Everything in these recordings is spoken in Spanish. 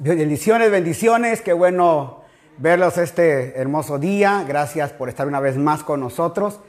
Bendiciones, bendiciones, qué bueno verlos este hermoso día. Gracias por estar una vez más con nosotros.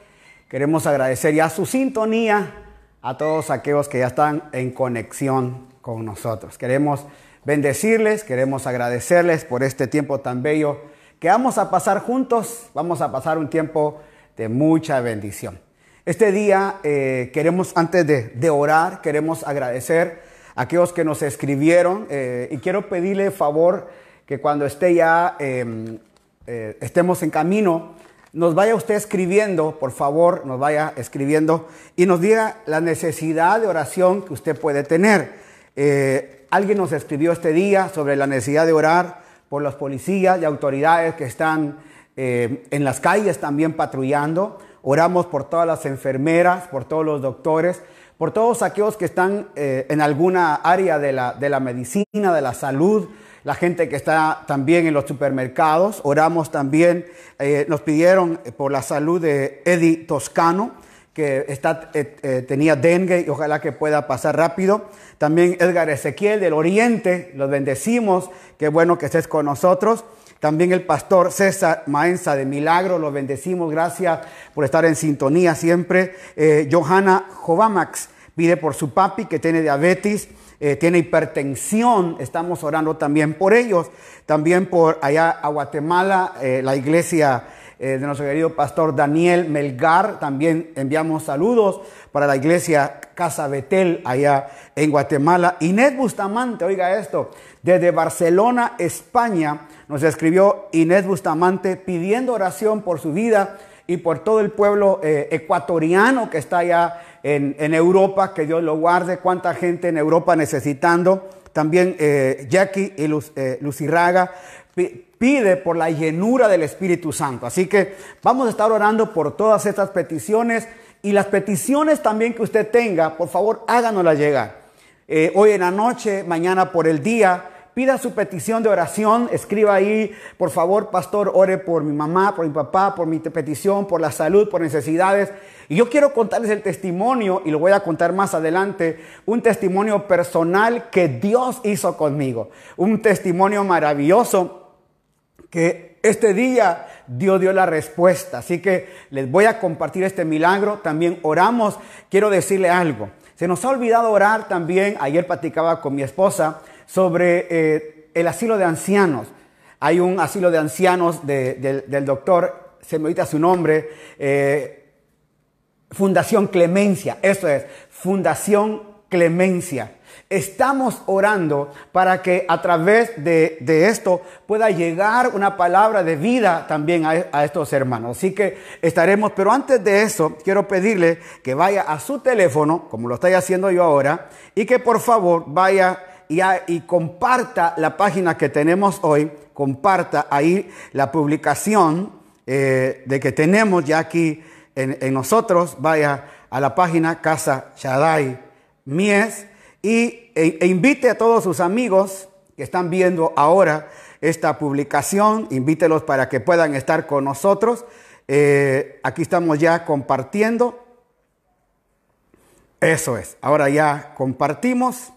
Queremos agradecer ya su sintonía a todos aquellos que ya están en conexión con nosotros. Queremos bendecirles, queremos agradecerles por este tiempo tan bello que vamos a pasar juntos. Vamos a pasar un tiempo de mucha bendición. Este día eh, queremos, antes de, de orar, queremos agradecer aquellos que nos escribieron eh, y quiero pedirle favor que cuando esté ya, em, eh, estemos en camino, nos vaya usted escribiendo, por favor, nos vaya escribiendo y nos diga la necesidad de oración que usted puede tener. Eh, alguien nos escribió este día sobre la necesidad de orar por los policías y autoridades que están en las calles también patrullando. Oramos por todas las enfermeras, por todos los doctores por todos aquellos que están eh, en alguna área de la, de la medicina, de la salud, la gente que está también en los supermercados. Oramos también, eh, nos pidieron por la salud de Eddie Toscano, que eh, tenía dengue y ojalá que pueda pasar rápido. También Edgar Ezequiel del Oriente, los bendecimos, qué bueno que estés con nosotros. También el pastor César Maenza de Milagro, lo bendecimos, gracias por estar en sintonía siempre. Eh, Johanna Jovamax pide por su papi que tiene diabetes, eh, tiene hipertensión, estamos orando también por ellos. También por allá a Guatemala, eh, la iglesia de nuestro querido pastor Daniel Melgar, también enviamos saludos para la iglesia Casa Betel allá en Guatemala. Inés Bustamante, oiga esto, desde Barcelona, España, nos escribió Inés Bustamante pidiendo oración por su vida y por todo el pueblo eh, ecuatoriano que está allá en, Europa, que Dios lo guarde, cuánta gente en Europa necesitando. También eh, Jackie y eh, Lucirraga pide por la llenura del Espíritu Santo. Así que vamos a estar orando por todas estas peticiones y las peticiones también que usted tenga, por favor háganoslas llegar. hoy en la noche, mañana por el día, pida su petición de oración, escriba ahí, por favor, pastor, ore por mi mamá, por mi papá, por mi petición, por la salud, por necesidades. Y yo quiero contarles el testimonio, y lo voy a contar más adelante, un testimonio personal que Dios hizo conmigo. Un testimonio maravilloso que este día Dios dio la respuesta. Así que les voy a compartir este milagro. También oramos. Quiero decirle algo. Se nos ha olvidado orar también. Ayer platicaba con mi esposa sobre eh, el asilo de ancianos. Hay un asilo de ancianos del doctor, se me olvida su nombre, eh, Fundación Clemencia, eso es, Fundación Clemencia. Estamos orando para que a través de, esto pueda llegar una palabra de vida también a, a, estos hermanos. Así que estaremos, pero antes de eso, quiero pedirle que vaya a su teléfono, como lo estoy haciendo yo ahora, y que por favor vaya y, comparta la página que tenemos hoy, comparta ahí la publicación eh, de que tenemos ya aquí en, nosotros, vaya a la página Casa Shaddai Mies y, e, e, invite a todos sus amigos que están viendo ahora esta publicación, invítelos para que puedan estar con nosotros. Eh, aquí estamos ya compartiendo. Eso es, ahora ya compartimos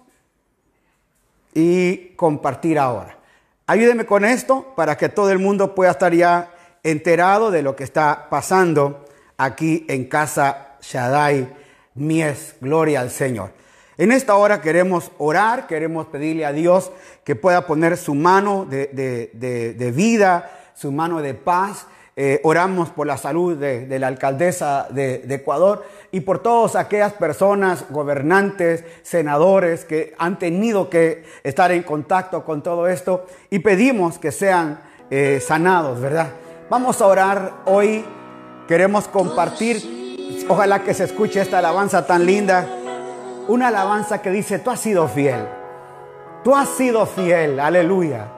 y compartir ahora. Ayúdeme con esto para que todo el mundo pueda estar ya enterado de lo que está pasando aquí en casa Shaddai Mies. Gloria al Señor. En esta hora queremos orar, queremos pedirle a Dios que pueda poner su mano de, de vida, su mano de paz eh, oramos por la salud de, la alcaldesa de, Ecuador y por todas aquellas personas, gobernantes, senadores que han tenido que estar en contacto con todo esto y pedimos que sean eh, sanados, ¿verdad? Vamos a orar hoy, queremos compartir, ojalá que se escuche esta alabanza tan linda, una alabanza que dice, tú has sido fiel, tú has sido fiel, aleluya.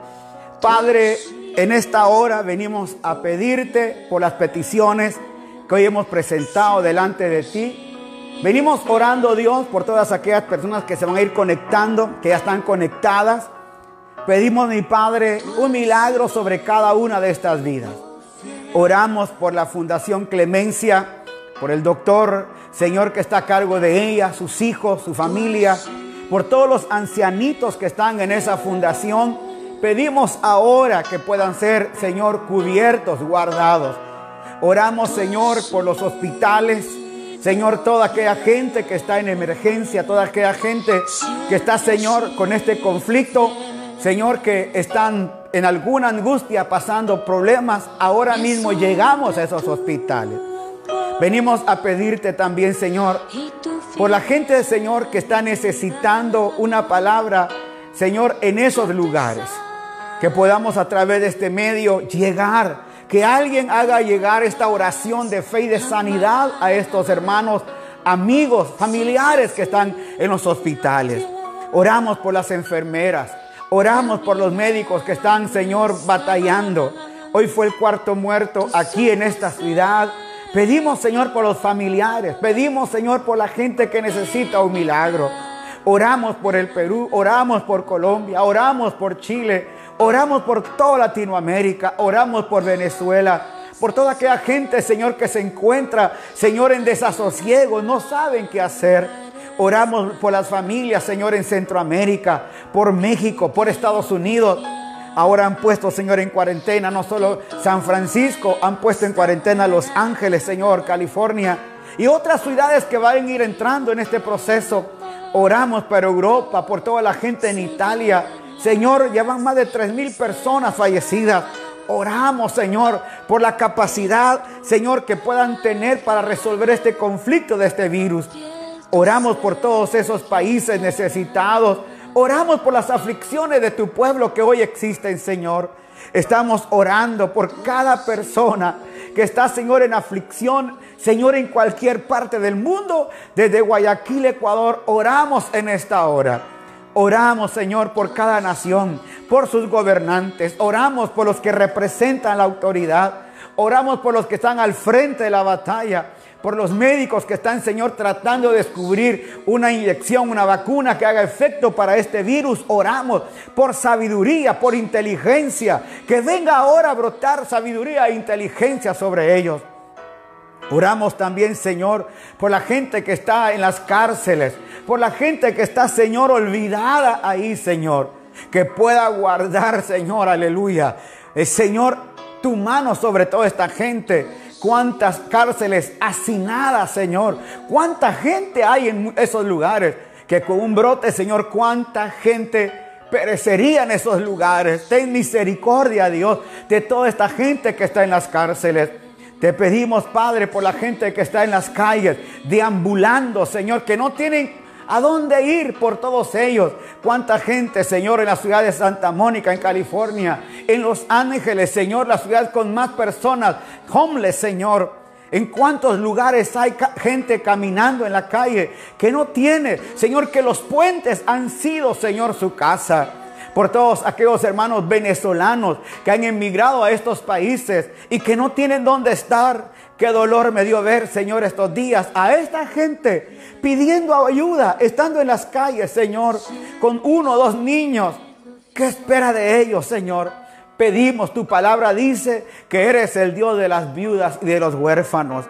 Padre, en esta hora venimos a pedirte por las peticiones que hoy hemos presentado delante de ti. Venimos orando, Dios, por todas aquellas personas que se van a ir conectando, que ya están conectadas. Pedimos, mi Padre, un milagro sobre cada una de estas vidas. Oramos por la Fundación Clemencia, por el doctor, Señor, que está a cargo de ella, sus hijos, su familia, por todos los ancianitos que están en esa fundación Pedimos ahora que puedan ser, Señor, cubiertos, guardados. Oramos, Señor, por los hospitales. Señor, toda aquella gente que está en emergencia, toda aquella gente que está, Señor, con este conflicto. Señor, que están en alguna angustia, pasando problemas. Ahora mismo llegamos a esos hospitales. Venimos a pedirte también, Señor, por la gente, Señor, que está necesitando una palabra, Señor, en esos lugares. Que podamos a través de este medio llegar, que alguien haga llegar esta oración de fe y de sanidad a estos hermanos, amigos, familiares que están en los hospitales. Oramos por las enfermeras, oramos por los médicos que están, Señor, batallando. Hoy fue el cuarto muerto aquí en esta ciudad. Pedimos, Señor, por los familiares. Pedimos, Señor, por la gente que necesita un milagro. Oramos por el Perú, oramos por Colombia, oramos por Chile, oramos por toda Latinoamérica, oramos por Venezuela, por toda aquella gente, Señor, que se encuentra, Señor, en desasosiego, no saben qué hacer. Oramos por las familias, Señor, en Centroamérica, por México, por Estados Unidos. Ahora han puesto, Señor, en cuarentena no solo San Francisco, han puesto en cuarentena Los Ángeles, Señor, California y otras ciudades que van a ir entrando en este proceso. Oramos por Europa, por toda la gente en Italia. Señor, llevan más de tres mil personas fallecidas. Oramos, Señor, por la capacidad, Señor, que puedan tener para resolver este conflicto de este virus. Oramos por todos esos países necesitados. Oramos por las aflicciones de tu pueblo que hoy existen, Señor. Estamos orando por cada persona que está, Señor, en aflicción, Señor, en cualquier parte del mundo, desde Guayaquil, Ecuador. Oramos en esta hora. Oramos, Señor, por cada nación, por sus gobernantes. Oramos por los que representan la autoridad. Oramos por los que están al frente de la batalla por los médicos que están, Señor, tratando de descubrir una inyección, una vacuna que haga efecto para este virus. Oramos por sabiduría, por inteligencia, que venga ahora a brotar sabiduría e inteligencia sobre ellos. Oramos también, Señor, por la gente que está en las cárceles, por la gente que está, Señor, olvidada ahí, Señor, que pueda guardar, Señor, aleluya. El eh, Señor, tu mano sobre toda esta gente cuántas cárceles hacinadas, Señor. Cuánta gente hay en esos lugares. Que con un brote, Señor, cuánta gente perecería en esos lugares. Ten misericordia, Dios, de toda esta gente que está en las cárceles. Te pedimos, Padre, por la gente que está en las calles, deambulando, Señor, que no tienen ¿A dónde ir por todos ellos? ¿Cuánta gente, Señor, en la ciudad de Santa Mónica, en California? En Los Ángeles, Señor, la ciudad con más personas, homeless, Señor. En cuántos lugares hay gente caminando en la calle que no tiene, Señor, que los puentes han sido, Señor, su casa por todos aquellos hermanos venezolanos que han emigrado a estos países y que no tienen dónde estar. Qué dolor me dio ver, Señor, estos días a esta gente pidiendo ayuda, estando en las calles, Señor, con uno o dos niños. ¿Qué espera de ellos, Señor? Pedimos, tu palabra dice que eres el Dios de las viudas y de los huérfanos.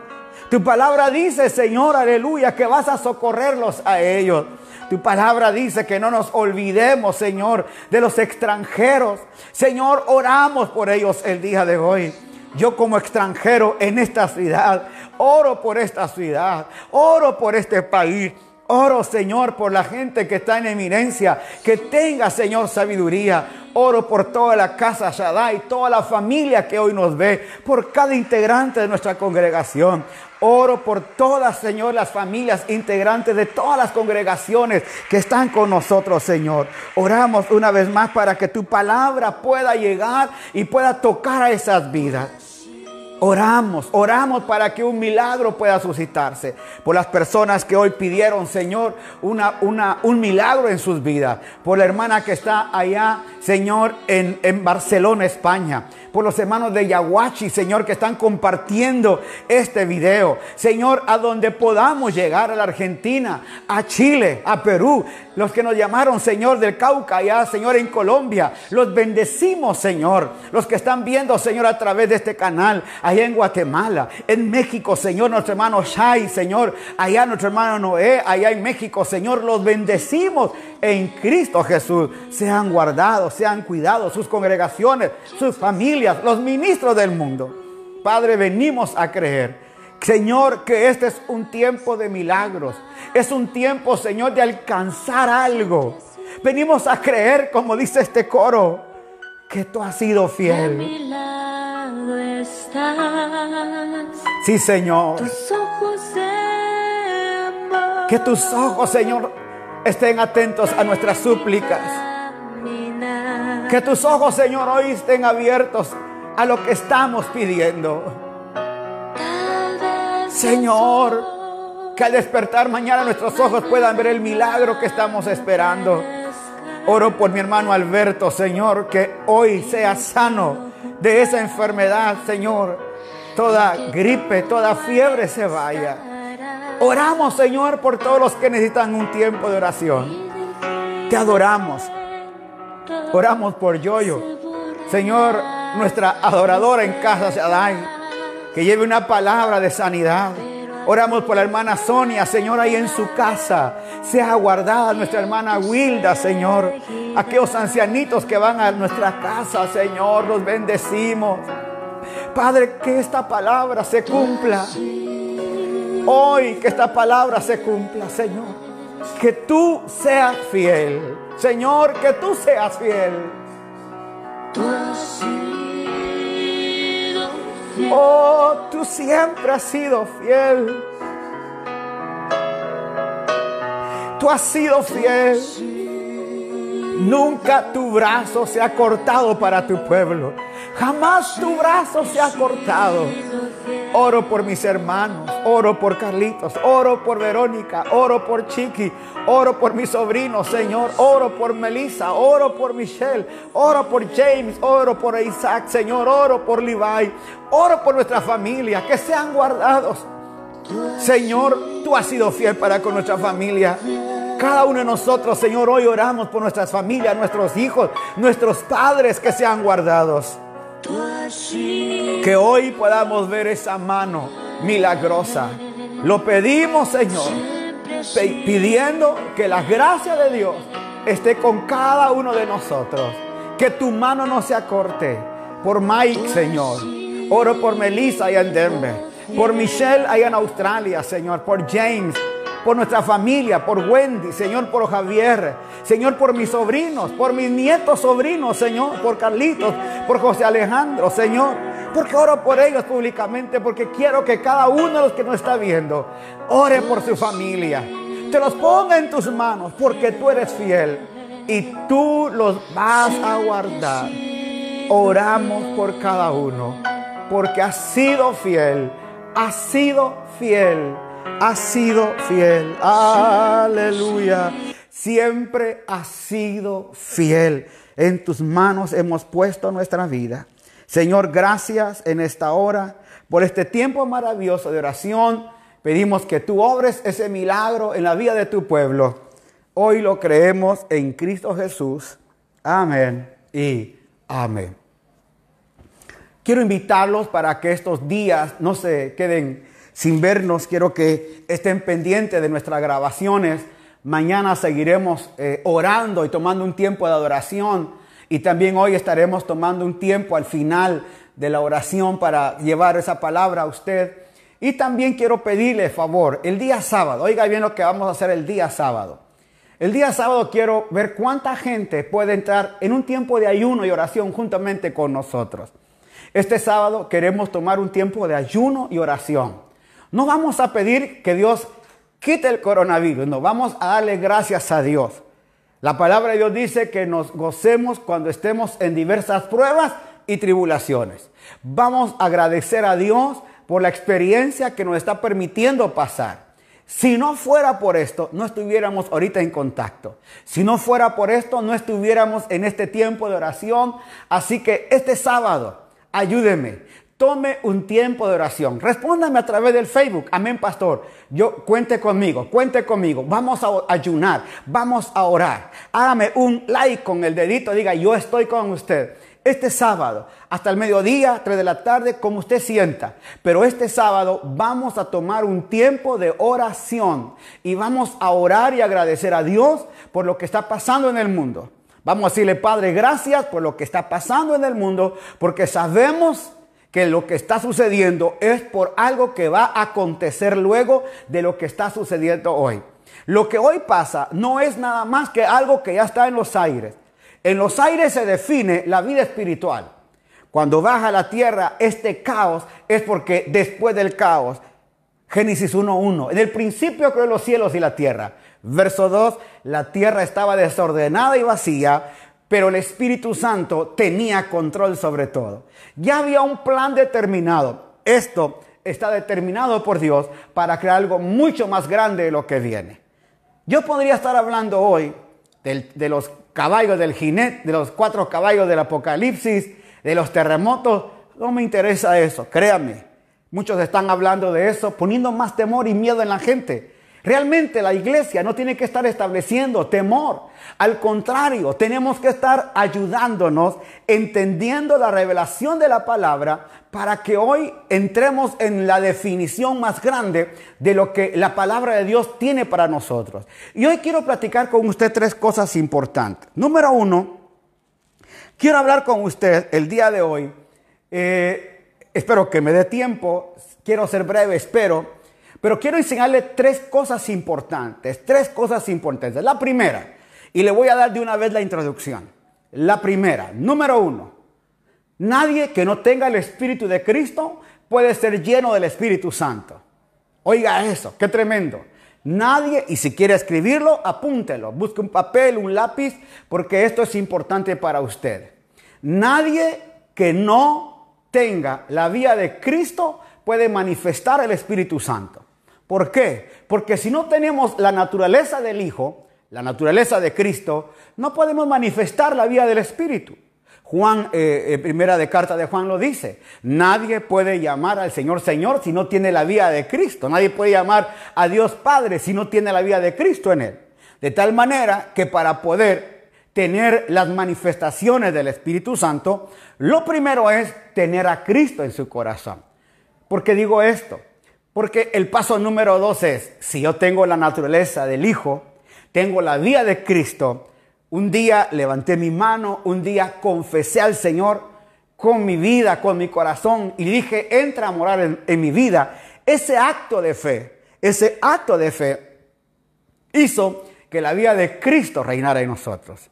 Tu palabra dice, Señor, aleluya, que vas a socorrerlos a ellos. Tu palabra dice que no nos olvidemos, Señor, de los extranjeros. Señor, oramos por ellos el día de hoy. Yo como extranjero en esta ciudad, oro por esta ciudad, oro por este país. Oro, Señor, por la gente que está en eminencia, que tenga, Señor, sabiduría. Oro por toda la casa Shaddai, toda la familia que hoy nos ve, por cada integrante de nuestra congregación. Oro por todas, Señor, las familias integrantes de todas las congregaciones que están con nosotros, Señor. Oramos una vez más para que tu palabra pueda llegar y pueda tocar a esas vidas. Oramos, oramos para que un milagro pueda suscitarse por las personas que hoy pidieron, Señor, una, una, un milagro en sus vidas. Por la hermana que está allá, Señor, en, en Barcelona, España por los hermanos de Yaguachi, Señor, que están compartiendo este video. Señor, a donde podamos llegar a la Argentina, a Chile, a Perú, los que nos llamaron, Señor, del Cauca, allá, Señor, en Colombia. Los bendecimos, Señor. Los que están viendo, Señor, a través de este canal, allá en Guatemala, en México, Señor, nuestro hermano Shai, Señor, allá nuestro hermano Noé, allá en México, Señor, los bendecimos en Cristo Jesús. Sean guardados, sean cuidados sus congregaciones, sus familias, los ministros del mundo. Padre, venimos a creer Señor, que este es un tiempo de milagros. Es un tiempo, Señor, de alcanzar algo. Venimos a creer, como dice este coro, que tú has sido fiel. Sí, Señor. Que tus ojos, Señor, estén atentos a nuestras súplicas. Que tus ojos, Señor, hoy estén abiertos a lo que estamos pidiendo. Señor, que al despertar mañana nuestros ojos puedan ver el milagro que estamos esperando. Oro por mi hermano Alberto, Señor, que hoy sea sano de esa enfermedad, Señor. Toda gripe, toda fiebre se vaya. Oramos, Señor, por todos los que necesitan un tiempo de oración. Te adoramos. Oramos por Yoyo. Señor, nuestra adoradora en casa, Shaddai que lleve una palabra de sanidad. Oramos por la hermana Sonia, Señor, ahí en su casa. Sea guardada nuestra hermana Wilda, Señor. Aquellos ancianitos que van a nuestra casa, Señor, los bendecimos. Padre, que esta palabra se cumpla. Hoy que esta palabra se cumpla, Señor. Que tú seas fiel. Señor, que tú seas fiel. Oh, tú siempre has sido fiel. Tú has sido fiel. Nunca tu brazo se ha cortado para tu pueblo. Jamás tu brazo se ha cortado. Oro por mis hermanos, oro por Carlitos, oro por Verónica, oro por Chiqui, oro por mis sobrinos, Señor, oro por Melissa, oro por Michelle, oro por James, oro por Isaac, Señor, oro por Levi, oro por nuestra familia, que sean guardados. Señor, tú has sido fiel para con nuestra familia. Cada uno de nosotros, Señor, hoy oramos por nuestras familias, nuestros hijos, nuestros padres que sean guardados. Que hoy podamos ver esa mano milagrosa. Lo pedimos, Señor, pidiendo que la gracia de Dios esté con cada uno de nosotros. Que tu mano no se acorte. Por Mike, Señor. Oro por Melissa allá en Denver. Por Michelle allá en Australia, Señor. Por James por nuestra familia, por Wendy, Señor, por Javier, Señor, por mis sobrinos, por mis nietos sobrinos, Señor, por Carlitos, por José Alejandro, Señor. Porque oro por ellos públicamente, porque quiero que cada uno de los que nos está viendo ore por su familia. Te los ponga en tus manos, porque tú eres fiel y tú los vas a guardar. Oramos por cada uno, porque has sido fiel, has sido fiel has sido fiel. Aleluya. Siempre has sido fiel. En tus manos hemos puesto nuestra vida. Señor, gracias en esta hora por este tiempo maravilloso de oración. Pedimos que tú obres ese milagro en la vida de tu pueblo. Hoy lo creemos en Cristo Jesús. Amén y amén. Quiero invitarlos para que estos días no se queden sin vernos, quiero que estén pendientes de nuestras grabaciones. Mañana seguiremos eh, orando y tomando un tiempo de adoración. Y también hoy estaremos tomando un tiempo al final de la oración para llevar esa palabra a usted. Y también quiero pedirle favor, el día sábado, oiga bien lo que vamos a hacer el día sábado. El día sábado quiero ver cuánta gente puede entrar en un tiempo de ayuno y oración juntamente con nosotros. Este sábado queremos tomar un tiempo de ayuno y oración. No vamos a pedir que Dios quite el coronavirus, no, vamos a darle gracias a Dios. La palabra de Dios dice que nos gocemos cuando estemos en diversas pruebas y tribulaciones. Vamos a agradecer a Dios por la experiencia que nos está permitiendo pasar. Si no fuera por esto, no estuviéramos ahorita en contacto. Si no fuera por esto, no estuviéramos en este tiempo de oración. Así que este sábado, ayúdeme. Tome un tiempo de oración. Respóndame a través del Facebook. Amén, pastor. Yo cuente conmigo, cuente conmigo. Vamos a ayunar, vamos a orar. Hágame un like con el dedito, diga, yo estoy con usted. este sábado, hasta el mediodía, 3 de la tarde, como usted sienta. Pero este sábado vamos a tomar un tiempo de oración y vamos a orar y agradecer a Dios por lo que está pasando en el mundo. Vamos a decirle, Padre, gracias por lo que está pasando en el mundo, porque sabemos que lo que está sucediendo es por algo que va a acontecer luego de lo que está sucediendo hoy. Lo que hoy pasa no es nada más que algo que ya está en los aires. En los aires se define la vida espiritual. Cuando baja a la tierra este caos es porque después del caos, Génesis 1.1, en el principio creó los cielos y la tierra. Verso 2, la tierra estaba desordenada y vacía, pero el Espíritu Santo tenía control sobre todo. Ya había un plan determinado. Esto está determinado por Dios para crear algo mucho más grande de lo que viene. Yo podría estar hablando hoy de los caballos del jinete, de los cuatro caballos del Apocalipsis, de los terremotos. No me interesa eso, créanme. Muchos están hablando de eso, poniendo más temor y miedo en la gente. Realmente la iglesia no tiene que estar estableciendo temor. Al contrario, tenemos que estar ayudándonos, entendiendo la revelación de la palabra para que hoy entremos en la definición más grande de lo que la palabra de Dios tiene para nosotros. Y hoy quiero platicar con usted tres cosas importantes. Número uno, quiero hablar con usted el día de hoy. Eh, espero que me dé tiempo, quiero ser breve, espero pero quiero enseñarle tres cosas importantes, tres cosas importantes. La primera, y le voy a dar de una vez la introducción. La primera, número uno, nadie que no tenga el Espíritu de Cristo puede ser lleno del Espíritu Santo. Oiga eso, qué tremendo. Nadie, y si quiere escribirlo, apúntelo, busque un papel, un lápiz, porque esto es importante para usted. Nadie que no tenga la vía de Cristo puede manifestar el Espíritu Santo. ¿Por qué? Porque si no tenemos la naturaleza del Hijo, la naturaleza de Cristo, no podemos manifestar la vida del Espíritu. Juan, eh, eh, primera de carta de Juan lo dice, nadie puede llamar al Señor Señor si no tiene la vida de Cristo, nadie puede llamar a Dios Padre si no tiene la vida de Cristo en él. De tal manera que para poder tener las manifestaciones del Espíritu Santo, lo primero es tener a Cristo en su corazón. ¿Por qué digo esto? Porque el paso número dos es, si yo tengo la naturaleza del Hijo, tengo la vida de Cristo, un día levanté mi mano, un día confesé al Señor con mi vida, con mi corazón y dije, entra a morar en, mi vida. Ese acto de fe, ese acto de fe hizo que la vida de Cristo reinara en nosotros.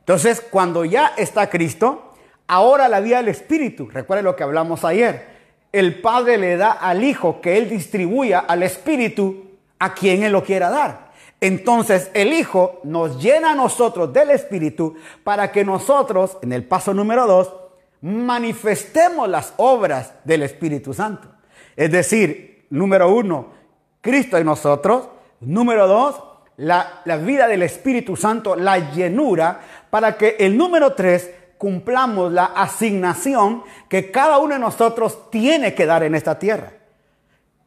Entonces, cuando ya está Cristo, ahora la vida del Espíritu, recuerden lo que hablamos ayer, el Padre le da al Hijo que Él distribuya al Espíritu a quien Él lo quiera dar. Entonces el Hijo nos llena a nosotros del Espíritu para que nosotros, en el paso número dos, manifestemos las obras del Espíritu Santo. Es decir, número uno, Cristo en nosotros. Número dos, la, la vida del Espíritu Santo, la llenura, para que el número tres, cumplamos la asignación que cada uno de nosotros tiene que dar en esta tierra.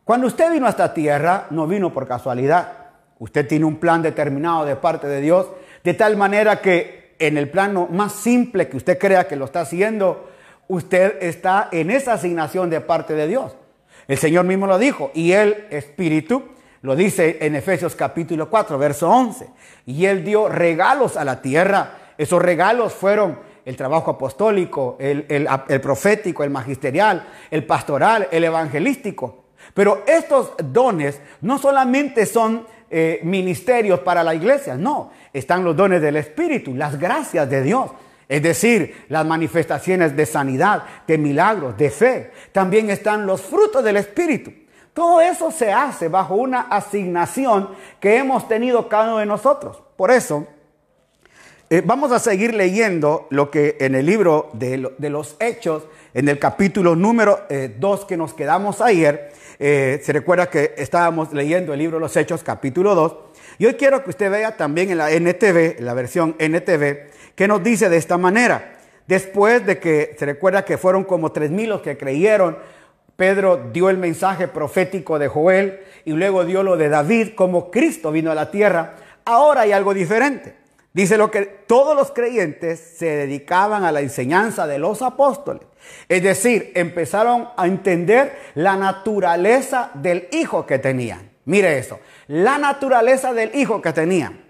Cuando usted vino a esta tierra, no vino por casualidad. Usted tiene un plan determinado de parte de Dios, de tal manera que en el plano más simple que usted crea que lo está haciendo, usted está en esa asignación de parte de Dios. El Señor mismo lo dijo, y el Espíritu lo dice en Efesios capítulo 4, verso 11. Y Él dio regalos a la tierra. Esos regalos fueron el trabajo apostólico, el, profético, el magisterial, el pastoral, el evangelístico. Pero estos dones no solamente son eh, ministerios para la iglesia, no, están los dones del Espíritu, las gracias de Dios. Es decir, las manifestaciones de sanidad, de milagros, de fe. También están los frutos del Espíritu. Todo eso se hace bajo una asignación que hemos tenido cada uno de nosotros. Por eso, eh, vamos a seguir leyendo lo que en el libro de, los Hechos, en el capítulo número 2 eh, que nos quedamos ayer, eh, se recuerda que estábamos leyendo el libro de los Hechos, capítulo 2, y hoy quiero que usted vea también en la NTV, en la versión NTV, que nos dice de esta manera. Después de que se recuerda que fueron como tres mil los que creyeron, Pedro dio el mensaje profético de Joel y luego dio lo de David, como Cristo vino a la tierra. Ahora hay algo diferente. Dice lo que todos los creyentes se dedicaban a la enseñanza de los apóstoles. Es decir, empezaron a entender la naturaleza del hijo que tenían. Mire eso, la naturaleza del hijo que tenían.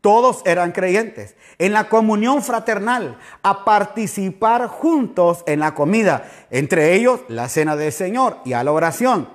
Todos eran creyentes. En la comunión fraternal, a participar juntos en la comida, entre ellos la cena del Señor y a la oración.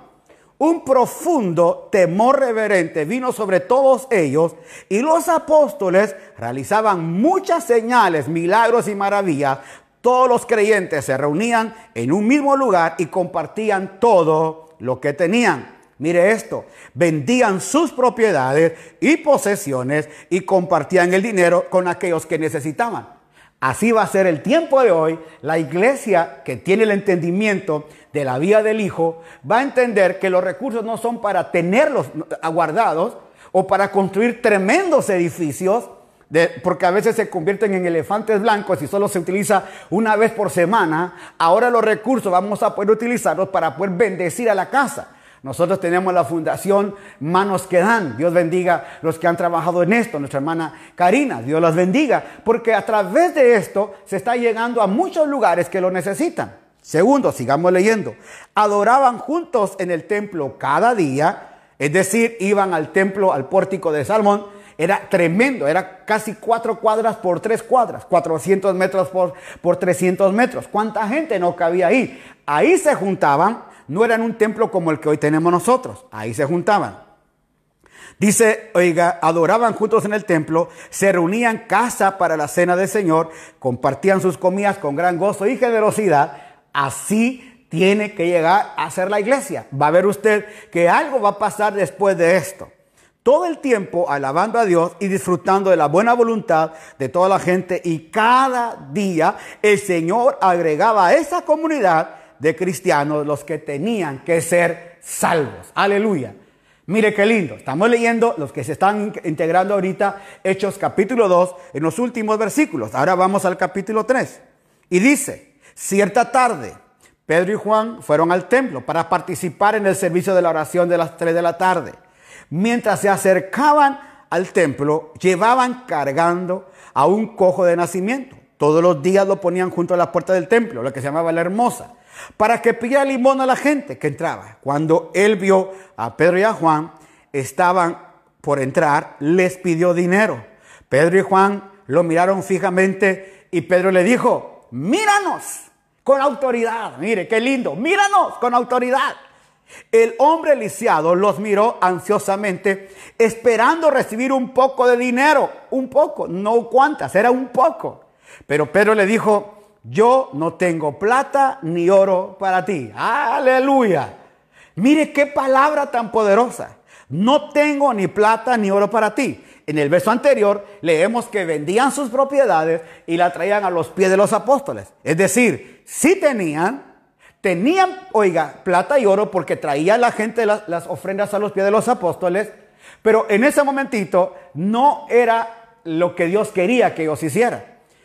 Un profundo temor reverente vino sobre todos ellos y los apóstoles realizaban muchas señales, milagros y maravillas. Todos los creyentes se reunían en un mismo lugar y compartían todo lo que tenían. Mire esto, vendían sus propiedades y posesiones y compartían el dinero con aquellos que necesitaban. Así va a ser el tiempo de hoy. La iglesia que tiene el entendimiento de la vida del Hijo va a entender que los recursos no son para tenerlos aguardados o para construir tremendos edificios, porque a veces se convierten en elefantes blancos y solo se utiliza una vez por semana. Ahora los recursos vamos a poder utilizarlos para poder bendecir a la casa. Nosotros tenemos la fundación Manos que Dan. Dios bendiga los que han trabajado en esto. Nuestra hermana Karina, Dios los bendiga. Porque a través de esto se está llegando a muchos lugares que lo necesitan. Segundo, sigamos leyendo. Adoraban juntos en el templo cada día. Es decir, iban al templo, al pórtico de Salmón. Era tremendo, era casi cuatro cuadras por tres cuadras, 400 metros por, por 300 metros. ¿Cuánta gente no cabía ahí? Ahí se juntaban no eran un templo como el que hoy tenemos nosotros. Ahí se juntaban. Dice, oiga, adoraban juntos en el templo, se reunían casa para la cena del Señor, compartían sus comidas con gran gozo y generosidad. Así tiene que llegar a ser la iglesia. Va a ver usted que algo va a pasar después de esto. Todo el tiempo alabando a Dios y disfrutando de la buena voluntad de toda la gente y cada día el Señor agregaba a esa comunidad de cristianos los que tenían que ser salvos. Aleluya. Mire qué lindo. Estamos leyendo los que se están integrando ahorita Hechos capítulo 2 en los últimos versículos. Ahora vamos al capítulo 3. Y dice, cierta tarde, Pedro y Juan fueron al templo para participar en el servicio de la oración de las 3 de la tarde. Mientras se acercaban al templo, llevaban cargando a un cojo de nacimiento. Todos los días lo ponían junto a la puerta del templo, lo que se llamaba la hermosa para que pidiera limón a la gente que entraba. Cuando él vio a Pedro y a Juan, estaban por entrar, les pidió dinero. Pedro y Juan lo miraron fijamente y Pedro le dijo, míranos con autoridad. Mire, qué lindo, míranos con autoridad. El hombre lisiado los miró ansiosamente, esperando recibir un poco de dinero. Un poco, no cuántas, era un poco. Pero Pedro le dijo, yo no tengo plata ni oro para ti. Aleluya. Mire qué palabra tan poderosa. No tengo ni plata ni oro para ti. En el verso anterior leemos que vendían sus propiedades y la traían a los pies de los apóstoles. Es decir, sí tenían, tenían, oiga, plata y oro porque traía la gente las, ofrendas a los pies de los apóstoles, pero en ese momentito no era lo que Dios quería que ellos hicieran.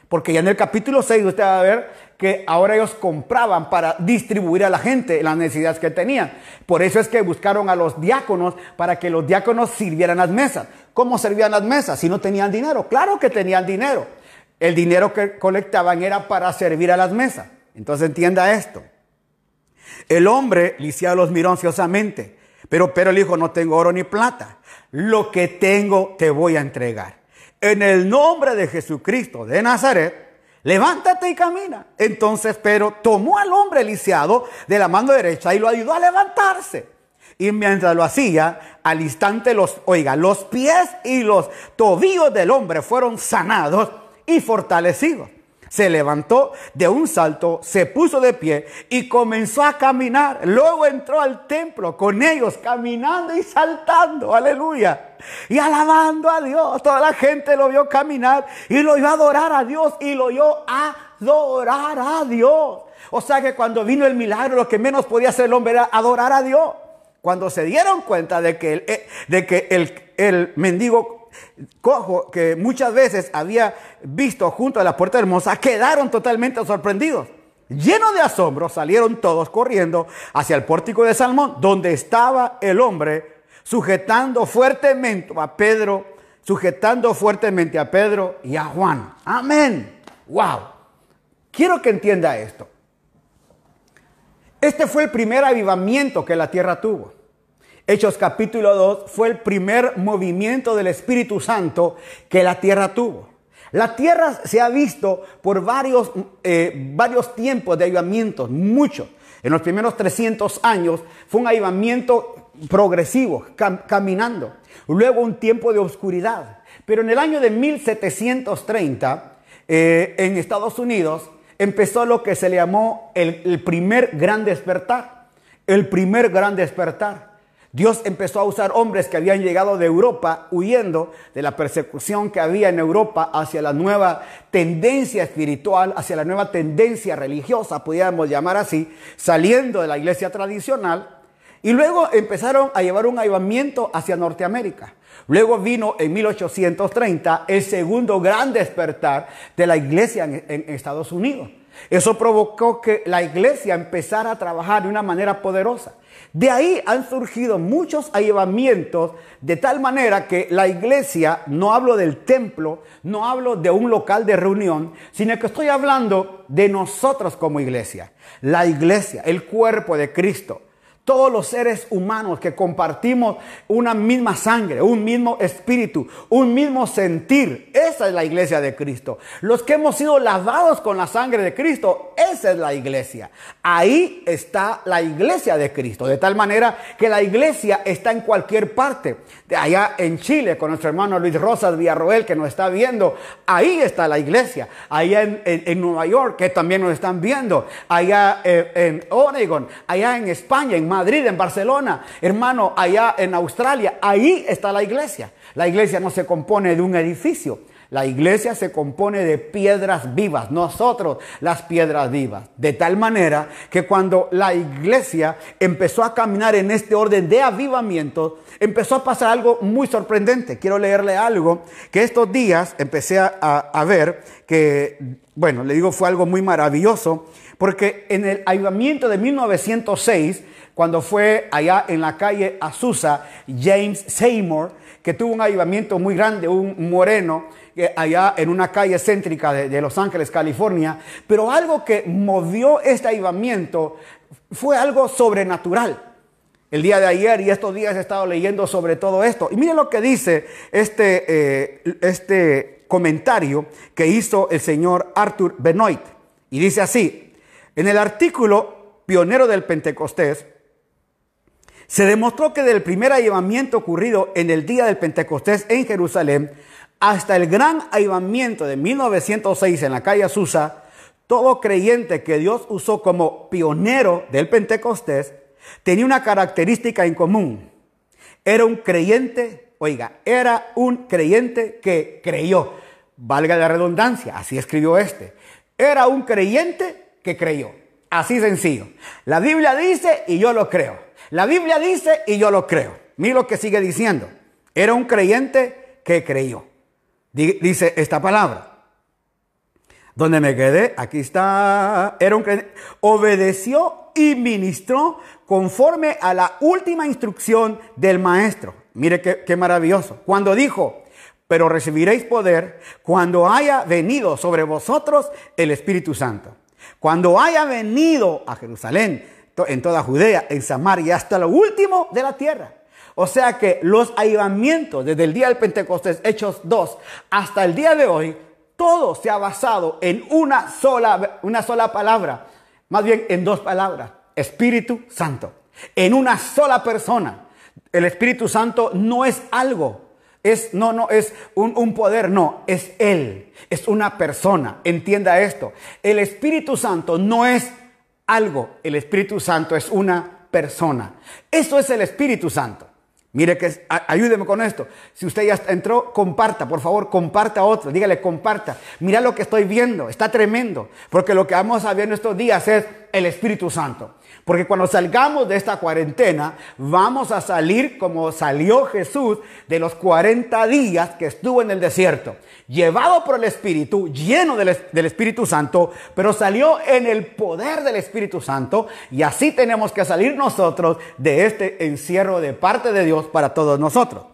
Porque ya en el capítulo 6 usted va a ver que ahora ellos compraban para distribuir a la gente las necesidades que tenían. Por eso es que buscaron a los diáconos para que los diáconos sirvieran las mesas. ¿Cómo servían las mesas si no tenían dinero? Claro que tenían dinero. El dinero que colectaban era para servir a las mesas. Entonces entienda esto. El hombre lisiado los miró ansiosamente, pero, pero el hijo no tengo oro ni plata. Lo que tengo te voy a entregar en el nombre de Jesucristo de Nazaret, levántate y camina. Entonces Pedro tomó al hombre lisiado de la mano derecha y lo ayudó a levantarse. Y mientras lo hacía, al instante los, oiga, los pies y los tobillos del hombre fueron sanados y fortalecidos se levantó de un salto, se puso de pie y comenzó a caminar. Luego entró al templo con ellos, caminando y saltando, aleluya. Y alabando a Dios. Toda la gente lo vio caminar y lo vio adorar a Dios y lo vio adorar a Dios. O sea que cuando vino el milagro, lo que menos podía hacer el hombre era adorar a Dios. Cuando se dieron cuenta de que el, eh, de que el, el mendigo cojo que muchas veces había visto junto a la puerta hermosa, quedaron totalmente sorprendidos. Llenos de asombro, salieron todos corriendo hacia el pórtico de Salmón, donde estaba el hombre sujetando fuertemente a Pedro, sujetando fuertemente a Pedro y a Juan. Amén. Wow. Quiero que entienda esto. Este fue el primer avivamiento que la tierra tuvo. Hechos capítulo 2 fue el primer movimiento del Espíritu Santo que la tierra tuvo. La tierra se ha visto por varios, eh, varios tiempos de avivamientos, muchos. En los primeros 300 años fue un avivamiento progresivo, caminando. Luego un tiempo de oscuridad. Pero en el año de 1730, eh, en Estados Unidos, empezó lo que se le llamó el primer gran despertar. El primer gran despertar. Dios empezó a usar hombres que habían llegado de Europa huyendo de la persecución que había en Europa hacia la nueva tendencia espiritual, hacia la nueva tendencia religiosa, podríamos llamar así, saliendo de la iglesia tradicional. Y luego empezaron a llevar un avivamiento hacia Norteamérica. Luego vino en 1830 el segundo gran despertar de la iglesia en Estados Unidos. Eso provocó que la iglesia empezara a trabajar de una manera poderosa. De ahí han surgido muchos avivamientos de tal manera que la iglesia, no hablo del templo, no hablo de un local de reunión, sino que estoy hablando de nosotros como iglesia. La iglesia, el cuerpo de Cristo. Todos los seres humanos que compartimos una misma sangre, un mismo espíritu, un mismo sentir. Esa es la iglesia de Cristo. Los que hemos sido lavados con la sangre de Cristo, esa es la iglesia. Ahí está la iglesia de Cristo. De tal manera que la iglesia está en cualquier parte. De allá en Chile, con nuestro hermano Luis Rosas Villarroel, que nos está viendo. Ahí está la iglesia. Allá en, Nueva York, que también nos están viendo. Allá eh, en Oregon, allá en España, en Madrid, en Barcelona, hermano, allá en Australia, ahí está la iglesia. La iglesia no se compone de un edificio. La iglesia se compone de piedras vivas, nosotros las piedras vivas. De tal manera que cuando la iglesia empezó a caminar en este orden de avivamiento, empezó a pasar algo muy sorprendente. Quiero leerle algo que estos días empecé a, a ver que, bueno, le digo, fue algo muy maravilloso, porque en el avivamiento de 1906, cuando fue allá en la calle Azusa, James Seymour, que tuvo un avivamiento muy grande, un moreno, allá en una calle céntrica de, Los Ángeles, California, pero algo que movió este avivamiento fue algo sobrenatural. El día de ayer y estos días he estado leyendo sobre todo esto. Y miren lo que dice este, eh, este comentario que hizo el señor Arthur Benoit. Y dice así, en el artículo Pionero del Pentecostés, se demostró que del primer avivamiento ocurrido en el día del Pentecostés en Jerusalén hasta el gran avivamiento de 1906 en la calle Azusa, todo creyente que Dios usó como pionero del Pentecostés tenía una característica en común. Era un creyente, oiga, era un creyente que creyó. Valga la redundancia, así escribió este. Era un creyente que creyó. Así sencillo. La Biblia dice y yo lo creo. La Biblia dice y yo lo creo. Mira lo que sigue diciendo. Era un creyente que creyó. Dice esta palabra. Donde me quedé, aquí está. Era un creyente. Obedeció y ministró conforme a la última instrucción del maestro. Mire qué, qué maravilloso. Cuando dijo, pero recibiréis poder cuando haya venido sobre vosotros el Espíritu Santo. Cuando haya venido a Jerusalén, en toda Judea, en Samaria, hasta lo último de la tierra. O sea que los avivamientos desde el día del Pentecostés, Hechos 2, hasta el día de hoy, todo se ha basado en una sola, una sola palabra, más bien en dos palabras, Espíritu Santo, en una sola persona. El Espíritu Santo no es algo, es, no, no, es un, un, poder, no, es Él, es una persona. Entienda esto. El Espíritu Santo no es algo, el Espíritu Santo es una persona. Eso es el Espíritu Santo. Mire que ayúdeme con esto. Si usted ya entró, comparta, por favor, comparta a otro. Dígale, comparta. Mira lo que estoy viendo, está tremendo. Porque lo que vamos a ver en estos días es el Espíritu Santo. Porque cuando salgamos de esta cuarentena, vamos a salir como salió Jesús de los 40 días que estuvo en el desierto, llevado por el Espíritu, lleno del, Espíritu Santo, pero salió en el poder del Espíritu Santo y así tenemos que salir nosotros de este encierro de parte de Dios para todos nosotros.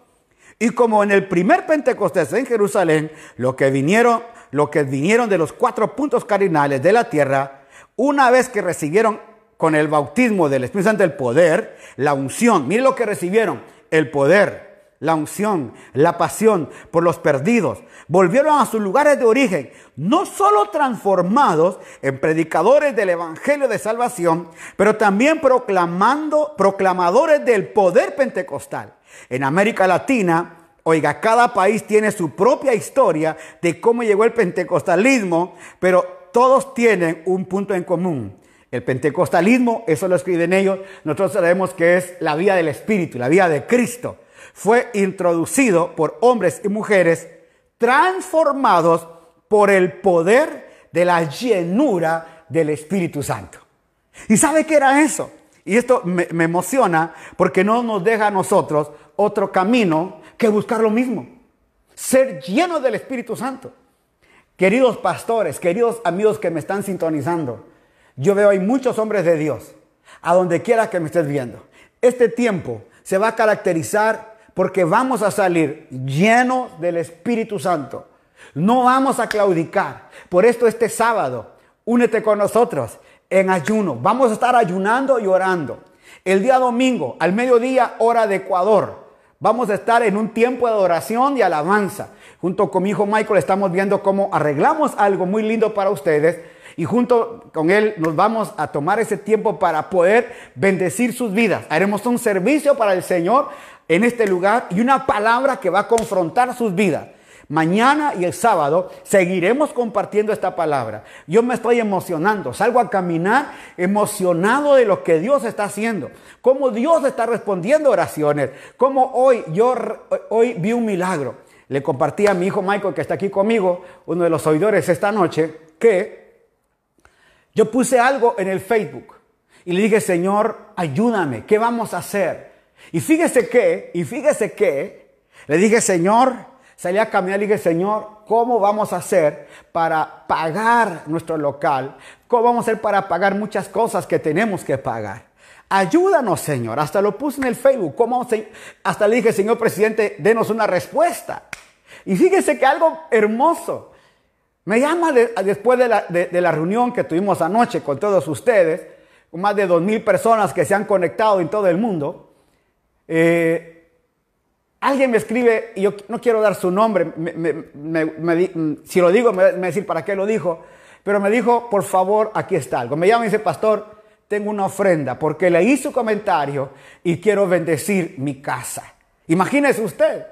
Y como en el primer Pentecostés en Jerusalén, lo que vinieron, lo que vinieron de los cuatro puntos cardinales de la tierra, una vez que recibieron con el bautismo del Espíritu Santo el poder, la unción, miren lo que recibieron, el poder, la unción, la pasión por los perdidos. Volvieron a sus lugares de origen, no solo transformados en predicadores del Evangelio de Salvación, pero también proclamando, proclamadores del poder pentecostal. En América Latina, oiga, cada país tiene su propia historia de cómo llegó el pentecostalismo, pero todos tienen un punto en común. El pentecostalismo, eso lo escriben ellos, nosotros sabemos que es la vida del Espíritu, la vida de Cristo fue introducido por hombres y mujeres transformados por el poder de la llenura del Espíritu Santo. ¿Y sabe qué era eso? Y esto me, emociona porque no nos deja a nosotros otro camino que buscar lo mismo. Ser llenos del Espíritu Santo. Queridos pastores, queridos amigos que me están sintonizando, yo veo hay muchos hombres de Dios, a donde quiera que me estés viendo. Este tiempo se va a caracterizar porque vamos a salir llenos del Espíritu Santo. No vamos a claudicar. Por esto este sábado, únete con nosotros en ayuno. Vamos a estar ayunando y orando. El día domingo, al mediodía, hora de Ecuador, vamos a estar en un tiempo de adoración y alabanza. Junto con mi hijo Michael estamos viendo cómo arreglamos algo muy lindo para ustedes y junto con él nos vamos a tomar ese tiempo para poder bendecir sus vidas. Haremos un servicio para el Señor en este lugar y una palabra que va a confrontar sus vidas. Mañana y el sábado seguiremos compartiendo esta palabra. Yo me estoy emocionando, salgo a caminar emocionado de lo que Dios está haciendo, cómo Dios está respondiendo oraciones, cómo hoy yo hoy vi un milagro. Le compartí a mi hijo Michael que está aquí conmigo, uno de los oidores esta noche, que yo puse algo en el Facebook y le dije, "Señor, ayúdame, ¿qué vamos a hacer?" Y fíjese que, y fíjese que, le dije, Señor, salí a caminar y dije, Señor, ¿cómo vamos a hacer para pagar nuestro local? ¿Cómo vamos a hacer para pagar muchas cosas que tenemos que pagar? Ayúdanos, Señor. Hasta lo puse en el Facebook. ¿Cómo Hasta le dije, Señor presidente, denos una respuesta. Y fíjese que algo hermoso. Me llama después de la, reunión que tuvimos anoche con todos ustedes, con más de dos mil personas que se han conectado en todo el mundo. Eh, alguien me escribe, y yo no quiero dar su nombre, si lo digo me decir para qué lo dijo, pero me dijo, por favor, aquí está algo. Me llama y dice, pastor, tengo una ofrenda porque leí su comentario y quiero bendecir mi casa. Imagínese usted,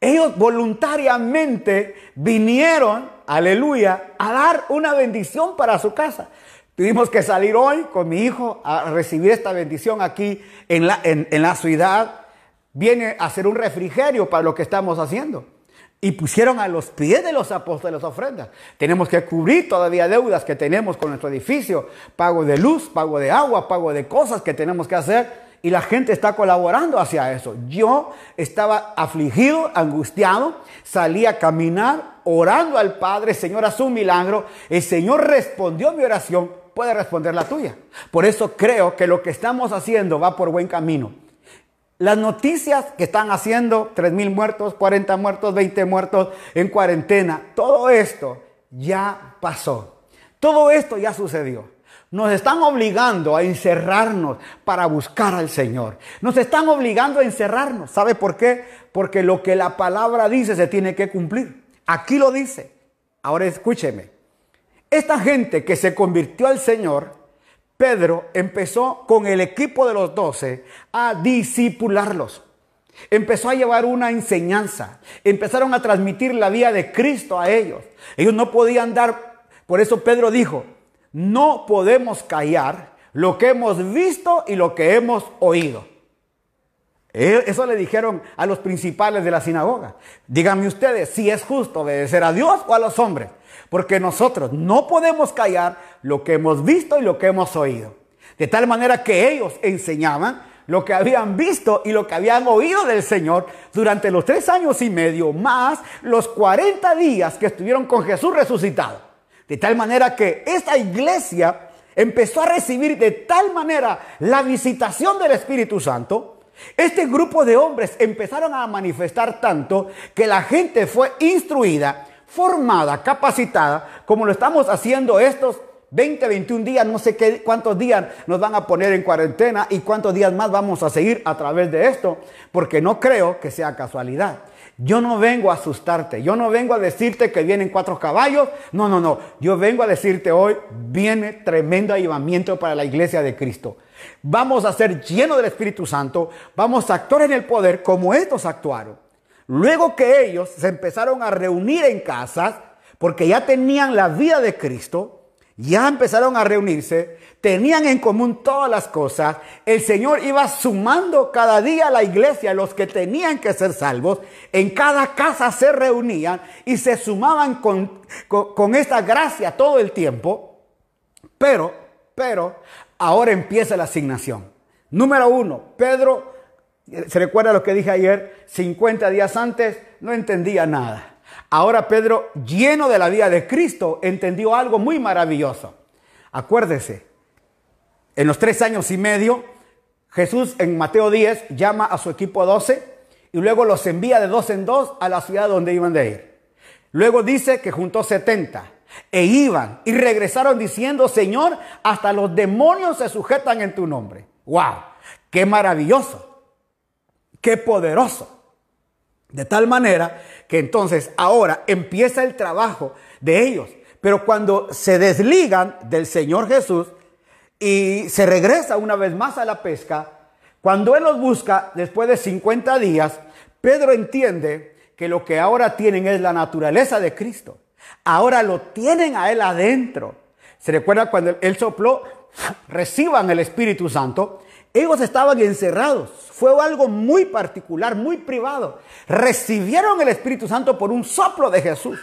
ellos voluntariamente vinieron, aleluya, a dar una bendición para su casa. Tuvimos que salir hoy con mi hijo a recibir esta bendición aquí en la, en, la ciudad. Viene a ser un refrigerio para lo que estamos haciendo. Y pusieron a los pies de los apóstoles ofrendas. Tenemos que cubrir todavía deudas que tenemos con nuestro edificio. Pago de luz, pago de agua, pago de cosas que tenemos que hacer. Y la gente está colaborando hacia eso. Yo estaba afligido, angustiado, salí a caminar orando al Padre, Señor, a su milagro. El Señor respondió mi oración puede responder la tuya. Por eso creo que lo que estamos haciendo va por buen camino. Las noticias que están haciendo, 3 mil muertos, 40 muertos, 20 muertos en cuarentena, todo esto ya pasó. Todo esto ya sucedió. Nos están obligando a encerrarnos para buscar al Señor. Nos están obligando a encerrarnos. ¿Sabe por qué? Porque lo que la palabra dice se tiene que cumplir. Aquí lo dice. Ahora escúcheme. Esta gente que se convirtió al Señor, Pedro empezó con el equipo de los doce a disipularlos. Empezó a llevar una enseñanza. Empezaron a transmitir la vida de Cristo a ellos. Ellos no podían dar, por eso Pedro dijo, no podemos callar lo que hemos visto y lo que hemos oído. Eh, eso le dijeron a los principales de la sinagoga. Díganme ustedes si es justo obedecer a Dios o a los hombres. Porque nosotros no podemos callar lo que hemos visto y lo que hemos oído. De tal manera que ellos enseñaban lo que habían visto y lo que habían oído del Señor durante los tres años y medio, más los 40 días que estuvieron con Jesús resucitado. De tal manera que esta iglesia empezó a recibir de tal manera la visitación del Espíritu Santo Este grupo de hombres empezaron a manifestar tanto que la gente fue instruida, formada, capacitada, como lo estamos haciendo estos 20, 21 días, no sé qué, cuántos días nos van a poner en cuarentena y cuántos días más vamos a seguir a través de esto, porque no creo que sea casualidad. Yo no vengo a asustarte, yo no vengo a decirte que vienen cuatro caballos, no, no, no, yo vengo a decirte hoy, viene tremendo avivamiento para la iglesia de Cristo. Vamos a ser llenos del Espíritu Santo, vamos a actuar en el poder como estos actuaron. Luego que ellos se empezaron a reunir en casas, porque ya tenían la vida de Cristo, ya empezaron a reunirse, tenían en común todas las cosas, el Señor iba sumando cada día a la iglesia los que tenían que ser salvos, en cada casa se reunían y se sumaban con, con, esta gracia todo el tiempo, pero, pero, ahora empieza la asignación. Número uno, Pedro, ¿se recuerda lo que dije ayer? 50 días antes, no entendía nada. Ahora Pedro, lleno de la vida de Cristo, entendió algo muy maravilloso. Acuérdese, en los tres años y medio, Jesús en Mateo 10 llama a su equipo 12 y luego los envía de dos en dos a la ciudad donde iban de ir. Luego dice que juntó 70 e iban y regresaron diciendo, Señor, hasta los demonios se sujetan en tu nombre. ¡Wow! ¡Qué maravilloso! ¡Qué poderoso! De tal manera que entonces ahora empieza el trabajo de ellos. Pero cuando se desligan del Señor Jesús y se regresa una vez más a la pesca, cuando Él los busca después de 50 días, Pedro entiende que lo que ahora tienen es la naturaleza de Cristo. Ahora lo tienen a Él adentro. ¿Se recuerda cuando Él sopló? Reciban el Espíritu Santo. Ellos estaban encerrados. Fue algo muy particular, muy privado. Recibieron el Espíritu Santo por un soplo de Jesús.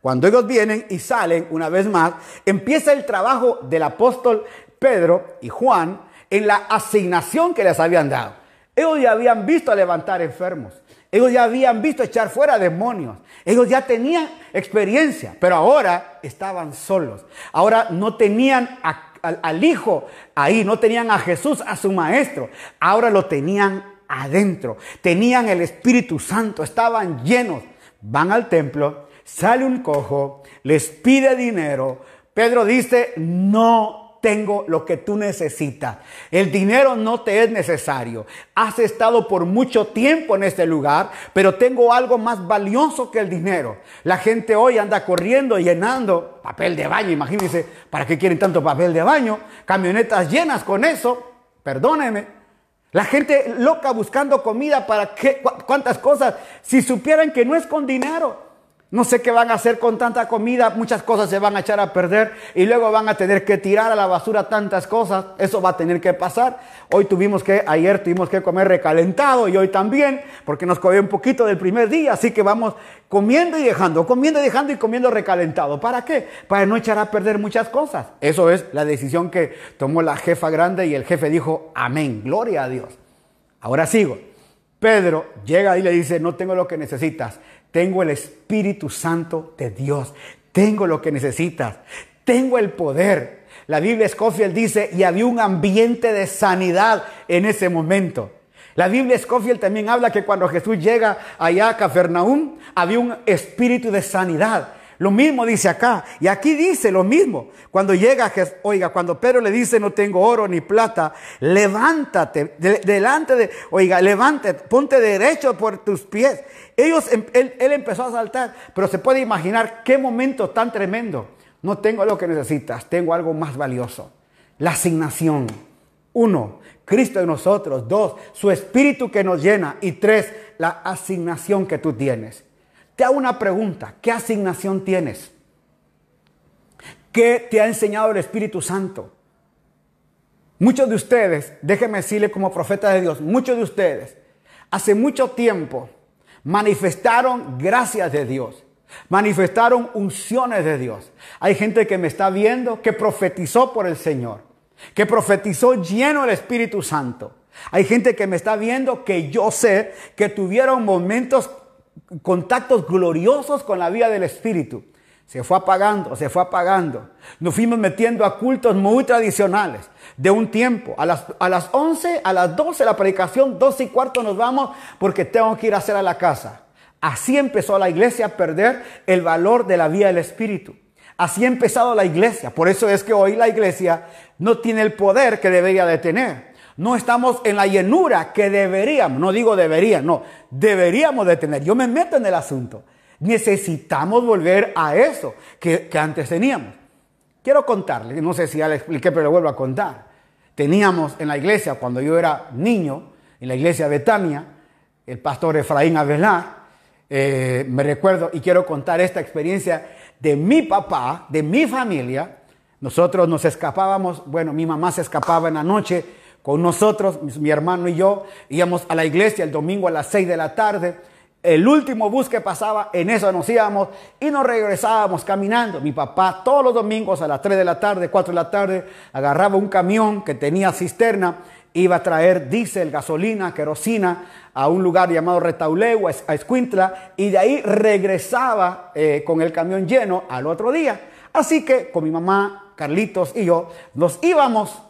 Cuando ellos vienen y salen una vez más, empieza el trabajo del apóstol Pedro y Juan en la asignación que les habían dado. Ellos ya habían visto levantar enfermos. Ellos ya habían visto echar fuera demonios. Ellos ya tenían experiencia, pero ahora estaban solos. Ahora no tenían a al, Hijo ahí, no tenían a Jesús, a su Maestro, ahora lo tenían adentro, tenían el Espíritu Santo, estaban llenos. Van al templo, sale un cojo, les pide dinero. Pedro dice, no tengo lo que tú necesitas. El dinero no te es necesario. Has estado por mucho tiempo en este lugar, pero tengo algo más valioso que el dinero. La gente hoy anda corriendo, llenando papel de baño. Imagínense, ¿para qué quieren tanto papel de baño? Camionetas llenas con eso. Perdóneme. La gente loca buscando comida para qué, cuántas cosas. Si supieran que no es con dinero. No sé qué van a hacer con tanta comida, muchas cosas se van a echar a perder y luego van a tener que tirar a la basura tantas cosas. Eso va a tener que pasar. Hoy tuvimos que, ayer tuvimos que comer recalentado y hoy también, porque nos cogió un poquito del primer día, así que vamos comiendo y dejando, comiendo y dejando y comiendo recalentado. ¿Para qué? Para no echar a perder muchas cosas. Eso es la decisión que tomó la jefa grande y el jefe dijo, amén, gloria a Dios. Ahora sigo. Pedro llega y le dice, no tengo lo que necesitas tengo el Espíritu Santo de Dios. Tengo lo que necesitas. Tengo el poder. La Biblia Scofield dice, y había un ambiente de sanidad en ese momento. La Biblia Scofield también habla que cuando Jesús llega allá a Cafarnaúm, había un espíritu de sanidad. Lo mismo dice acá. Y aquí dice lo mismo. Cuando llega, oiga, cuando Pedro le dice no tengo oro ni plata, levántate delante de, oiga, levántate, ponte derecho por tus pies. Ellos, em, él, él empezó a saltar, pero se puede imaginar qué momento tan tremendo. No tengo lo que necesitas, tengo algo más valioso. La asignación. Uno, Cristo en nosotros. Dos, su espíritu que nos llena. Y tres, la asignación que tú tienes. Te hago una pregunta. ¿Qué asignación tienes? ¿Qué te ha enseñado el Espíritu Santo? Muchos de ustedes, déjenme decirle como profeta de Dios, muchos de ustedes hace mucho tiempo manifestaron gracias de Dios, manifestaron unciones de Dios. Hay gente que me está viendo que profetizó por el Señor, que profetizó lleno del Espíritu Santo. Hay gente que me está viendo que yo sé que tuvieron momentos contactos gloriosos con la vida del Espíritu. se fue apagando, se fue apagando. Nos fuimos metiendo a cultos muy tradicionales de un tiempo. A las, a las 11, a las 12 la predicación, 12 y cuarto nos vamos porque tengo que ir a hacer a la casa. Así empezó la iglesia a perder el valor de la vida del Espíritu. Así ha empezado la iglesia. Por eso es que hoy la iglesia no tiene el poder que debería de tener. No estamos en la llenura que deberíamos. No digo debería, no. Deberíamos de tener. Yo me meto en el asunto. Necesitamos volver a eso que, antes teníamos. Quiero contarle, no sé si ya le expliqué, pero le vuelvo a contar. Teníamos en la iglesia, cuando yo era niño, en la iglesia de Betania, el pastor Efraín Avelar, eh, me recuerdo y quiero contar esta experiencia de mi papá, de mi familia. Nosotros nos escapábamos, bueno, mi mamá se escapaba en la noche con nosotros, mi hermano y yo, íbamos a la iglesia el domingo a las 6 de la tarde el último bus que pasaba, en eso nos íbamos y nos regresábamos caminando. Mi papá todos los domingos a las 3 de la tarde, 4 de la tarde, agarraba un camión que tenía cisterna, iba a traer diésel, gasolina, querosina a un lugar llamado Retauleu, a Escuintla, y de ahí regresaba eh, con el camión lleno al otro día. Así que con mi mamá, Carlitos y yo nos íbamos.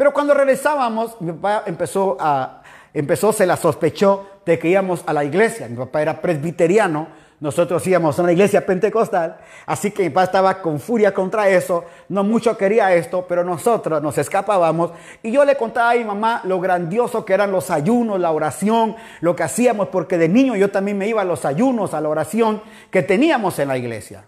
Pero cuando regresábamos, mi papá empezó a, empezó, se la sospechó de que íbamos a la iglesia. Mi papá era presbiteriano, nosotros íbamos a una iglesia pentecostal, así que mi papá estaba con furia contra eso, no mucho quería esto, pero nosotros nos escapábamos y yo le contaba a mi mamá lo grandioso que eran los ayunos, la oración, lo que hacíamos, porque de niño yo también me iba a los ayunos, a la oración que teníamos en la iglesia.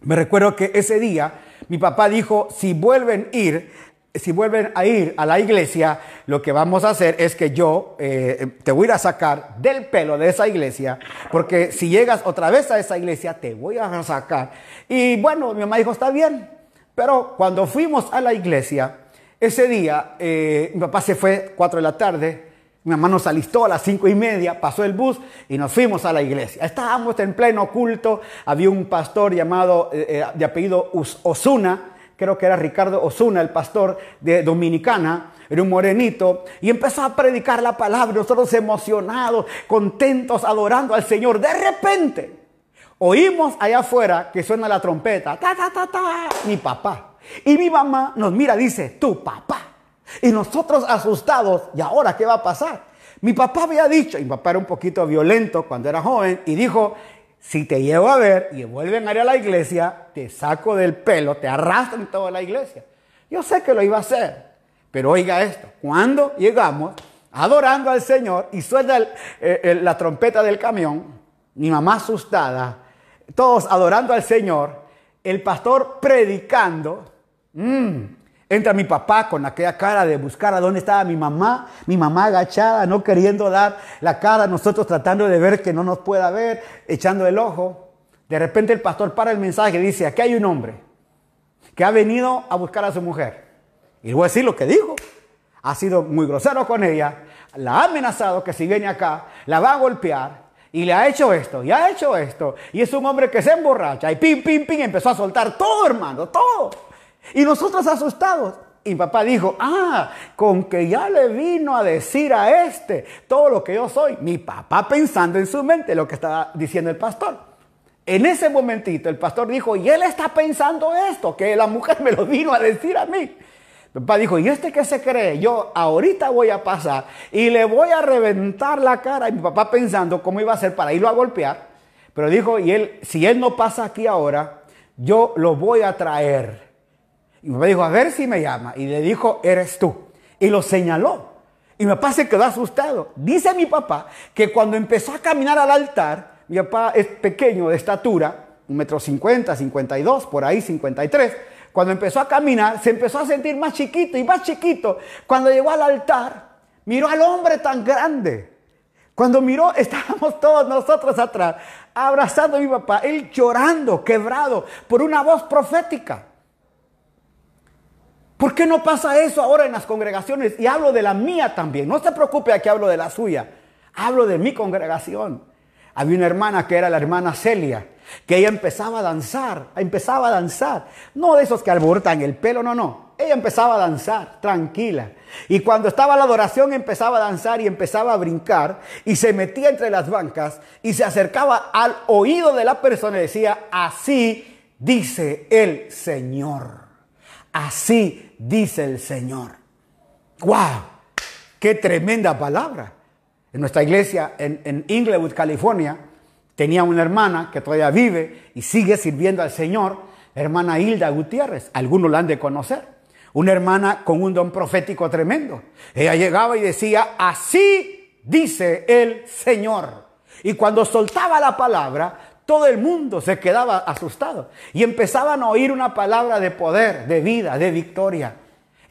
Me recuerdo que ese día mi papá dijo, si vuelven a ir, si vuelven a ir a la iglesia, lo que vamos a hacer es que yo eh, te voy a sacar del pelo de esa iglesia, porque si llegas otra vez a esa iglesia, te voy a sacar. Y bueno, mi mamá dijo, está bien, pero cuando fuimos a la iglesia, ese día, eh, mi papá se fue 4 de la tarde, mi mamá nos alistó a las cinco y media, pasó el bus y nos fuimos a la iglesia. Estábamos en pleno culto, había un pastor llamado eh, de apellido Osuna, creo que era Ricardo Osuna, el pastor de Dominicana, era un morenito, y empezó a predicar la palabra, nosotros emocionados, contentos, adorando al Señor. De repente, oímos allá afuera que suena la trompeta, ta, ta, ta, ta, mi papá. Y mi mamá nos mira, dice, tu papá. Y nosotros asustados, ¿y ahora qué va a pasar? Mi papá había dicho, y mi papá era un poquito violento cuando era joven, y dijo, si te llevo a ver y vuelven a ir a la iglesia, te saco del pelo, te arrastran toda la iglesia. Yo sé que lo iba a hacer, pero oiga esto, cuando llegamos adorando al Señor y suena la trompeta del camión, mi mamá asustada, todos adorando al Señor, el pastor predicando, mmm, Entra mi papá con aquella cara de buscar a dónde estaba mi mamá, mi mamá agachada, no queriendo dar la cara, nosotros tratando de ver que no nos pueda ver, echando el ojo. De repente el pastor para el mensaje y dice, aquí hay un hombre que ha venido a buscar a su mujer. Y voy a decir lo que dijo. Ha sido muy grosero con ella, la ha amenazado que si viene acá, la va a golpear, y le ha hecho esto, y ha hecho esto, y es un hombre que se emborracha, y pim, pim, pim, empezó a soltar todo, hermano, todo. Y nosotros asustados. Y papá dijo, ah, con que ya le vino a decir a este todo lo que yo soy. Mi papá pensando en su mente lo que estaba diciendo el pastor. En ese momentito el pastor dijo, y él está pensando esto, que la mujer me lo vino a decir a mí. Papá dijo, ¿y este qué se cree? Yo ahorita voy a pasar y le voy a reventar la cara. Y mi papá pensando cómo iba a hacer para irlo a golpear. Pero dijo, y él, si él no pasa aquí ahora, yo lo voy a traer y mi papá dijo, a ver si me llama. Y le dijo, eres tú. Y lo señaló. Y mi papá se quedó asustado. Dice mi papá que cuando empezó a caminar al altar, mi papá es pequeño de estatura, un metro cincuenta, cincuenta y dos, por ahí cincuenta y tres. Cuando empezó a caminar, se empezó a sentir más chiquito y más chiquito. Cuando llegó al altar, miró al hombre tan grande. Cuando miró, estábamos todos nosotros atrás, abrazando a mi papá, él llorando, quebrado, por una voz profética. ¿Por qué no pasa eso ahora en las congregaciones? Y hablo de la mía también. No se preocupe aquí hablo de la suya. Hablo de mi congregación. Había una hermana que era la hermana Celia, que ella empezaba a danzar, empezaba a danzar. No de esos que alborotan el pelo, no, no. ella empezaba a danzar, tranquila. Y cuando estaba la adoración empezaba a danzar y empezaba a brincar y se metía entre las bancas y se acercaba al oído de la persona y decía, así dice el Señor. Así dice el Señor. ¡Wow! ¡Qué tremenda palabra! En nuestra iglesia en, en Inglewood, California, tenía una hermana que todavía vive y sigue sirviendo al Señor, hermana Hilda Gutiérrez. Algunos la han de conocer. Una hermana con un don profético tremendo. Ella llegaba y decía, así dice el Señor. Y cuando soltaba la palabra, todo el mundo se quedaba asustado y empezaban a oír una palabra de poder, de vida, de victoria.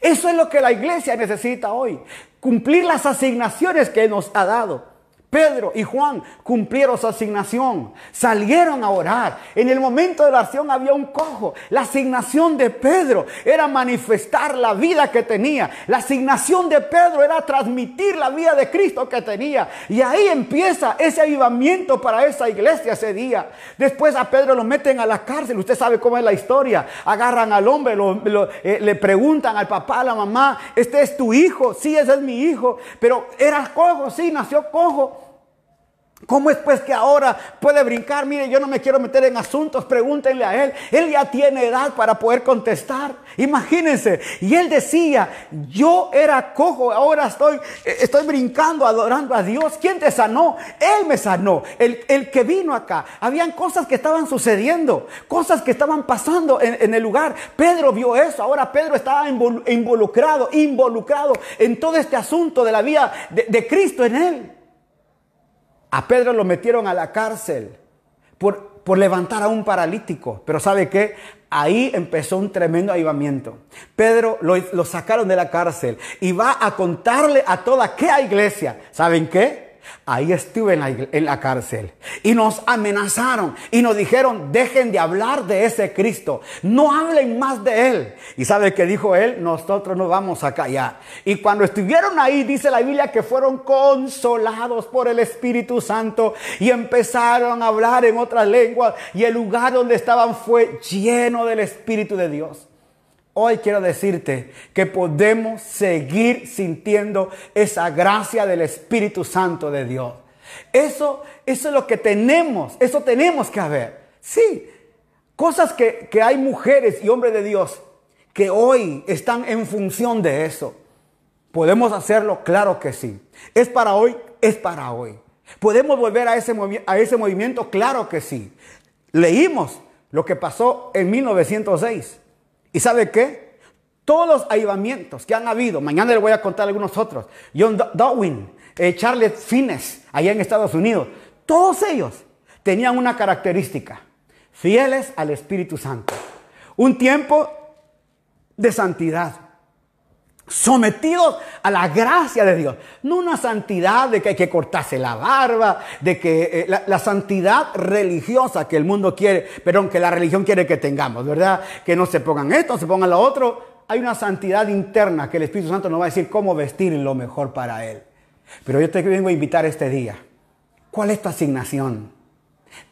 Eso es lo que la iglesia necesita hoy, cumplir las asignaciones que nos ha dado. Pedro y Juan cumplieron su asignación, salieron a orar. En el momento de la acción había un cojo. La asignación de Pedro era manifestar la vida que tenía. La asignación de Pedro era transmitir la vida de Cristo que tenía. Y ahí empieza ese avivamiento para esa iglesia ese día. Después a Pedro lo meten a la cárcel. Usted sabe cómo es la historia. Agarran al hombre, eh, le preguntan al papá, a la mamá, este es tu hijo. Sí, ese es mi hijo. Pero era cojo, sí, nació cojo. ¿Cómo es pues que ahora puede brincar? Mire, yo no me quiero meter en asuntos, pregúntenle a él. Él ya tiene edad para poder contestar. Imagínense. Y él decía, yo era cojo, ahora estoy, eh, estoy brincando, adorando a Dios. ¿Quién te sanó? Él me sanó. El, el que vino acá. Habían cosas que estaban sucediendo, cosas que estaban pasando en, el lugar. Pedro vio eso. Ahora Pedro estaba involucrado, involucrado en todo este asunto de la vida de, de Cristo en él. A Pedro lo metieron a la cárcel por, por levantar a un paralítico. Pero ¿sabe qué? Ahí empezó un tremendo avivamiento. Pedro lo, lo sacaron de la cárcel y va a contarle a toda aquella iglesia. ¿Saben qué? Ahí estuve en la, cárcel y nos amenazaron y nos dijeron, dejen de hablar de ese Cristo, no hablen más de él. Y sabe que dijo él, nosotros no vamos a callar. Y cuando estuvieron ahí, dice la Biblia que fueron consolados por el Espíritu Santo y empezaron a hablar en otras lenguas y el lugar donde estaban fue lleno del Espíritu de Dios. Hoy quiero decirte que podemos seguir sintiendo esa gracia del Espíritu Santo de Dios. Eso, eso es lo que tenemos, eso tenemos que haber. Sí, cosas que, que hay mujeres y hombres de Dios que hoy están en función de eso. ¿Podemos hacerlo? Claro que sí. ¿Es para hoy? Es para hoy. ¿Podemos volver a ese, a ese movimiento? Claro que sí. Leímos lo que pasó en 1906. ¿Y sabe qué? Todos los avivamientos que han habido, mañana le voy a contar algunos otros, John Darwin, eh, Charles Fines, allá en Estados Unidos, todos ellos tenían una característica, fieles al Espíritu Santo. Un tiempo de santidad, sometidos a la gracia de Dios. No una santidad de que hay que cortarse la barba, de que eh, la, santidad religiosa que el mundo quiere, pero que la religión quiere que tengamos, ¿verdad? Que no se pongan esto, se pongan lo otro. Hay una santidad interna que el Espíritu Santo nos va a decir cómo vestir lo mejor para Él. Pero yo te vengo a invitar este día. ¿Cuál es tu asignación?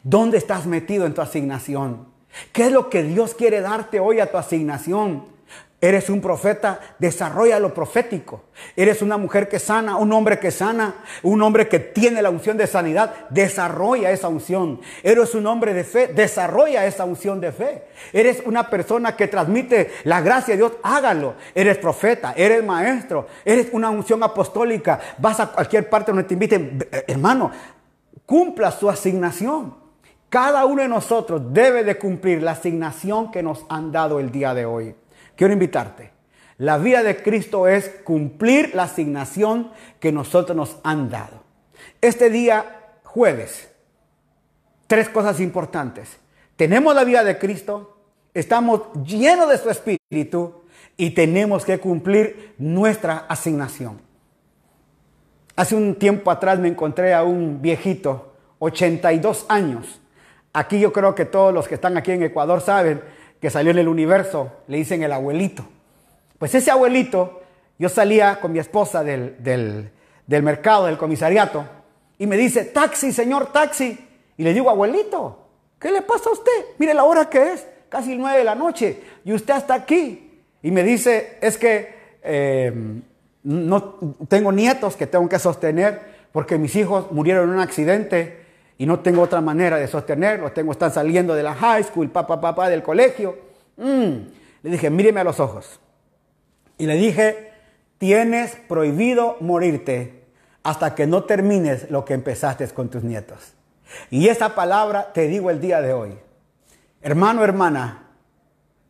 ¿Dónde estás metido en tu asignación? ¿Qué es lo que Dios quiere darte hoy a tu asignación? Eres un profeta, desarrolla lo profético. Eres una mujer que sana, un hombre que sana, un hombre que tiene la unción de sanidad, desarrolla esa unción. Eres un hombre de fe, desarrolla esa unción de fe. Eres una persona que transmite la gracia de Dios, hágalo. Eres profeta, eres maestro, eres una unción apostólica. Vas a cualquier parte donde te inviten, hermano, cumpla su asignación. Cada uno de nosotros debe de cumplir la asignación que nos han dado el día de hoy. Quiero invitarte. La vida de Cristo es cumplir la asignación que nosotros nos han dado. Este día, jueves, tres cosas importantes. Tenemos la vida de Cristo, estamos llenos de su Espíritu y tenemos que cumplir nuestra asignación. Hace un tiempo atrás me encontré a un viejito, 82 años. Aquí yo creo que todos los que están aquí en Ecuador saben que salió en el universo, le dicen el abuelito. Pues ese abuelito, yo salía con mi esposa del, del, mercado, del comisariato, y me dice, taxi, señor, taxi. Y le digo, abuelito, ¿qué le pasa a usted? Mire la hora que es, casi nueve de la noche, y usted está aquí. Y me dice, es que eh, no tengo nietos que tengo que sostener porque mis hijos murieron en un accidente y no tengo otra manera de sostenerlos. Tengo, están saliendo de la high school, papá, papá, del colegio. Mm. Le dije, míreme a los ojos. Y le dije, tienes prohibido morirte hasta que no termines lo que empezaste con tus nietos. Y esa palabra te digo el día de hoy. Hermano, hermana,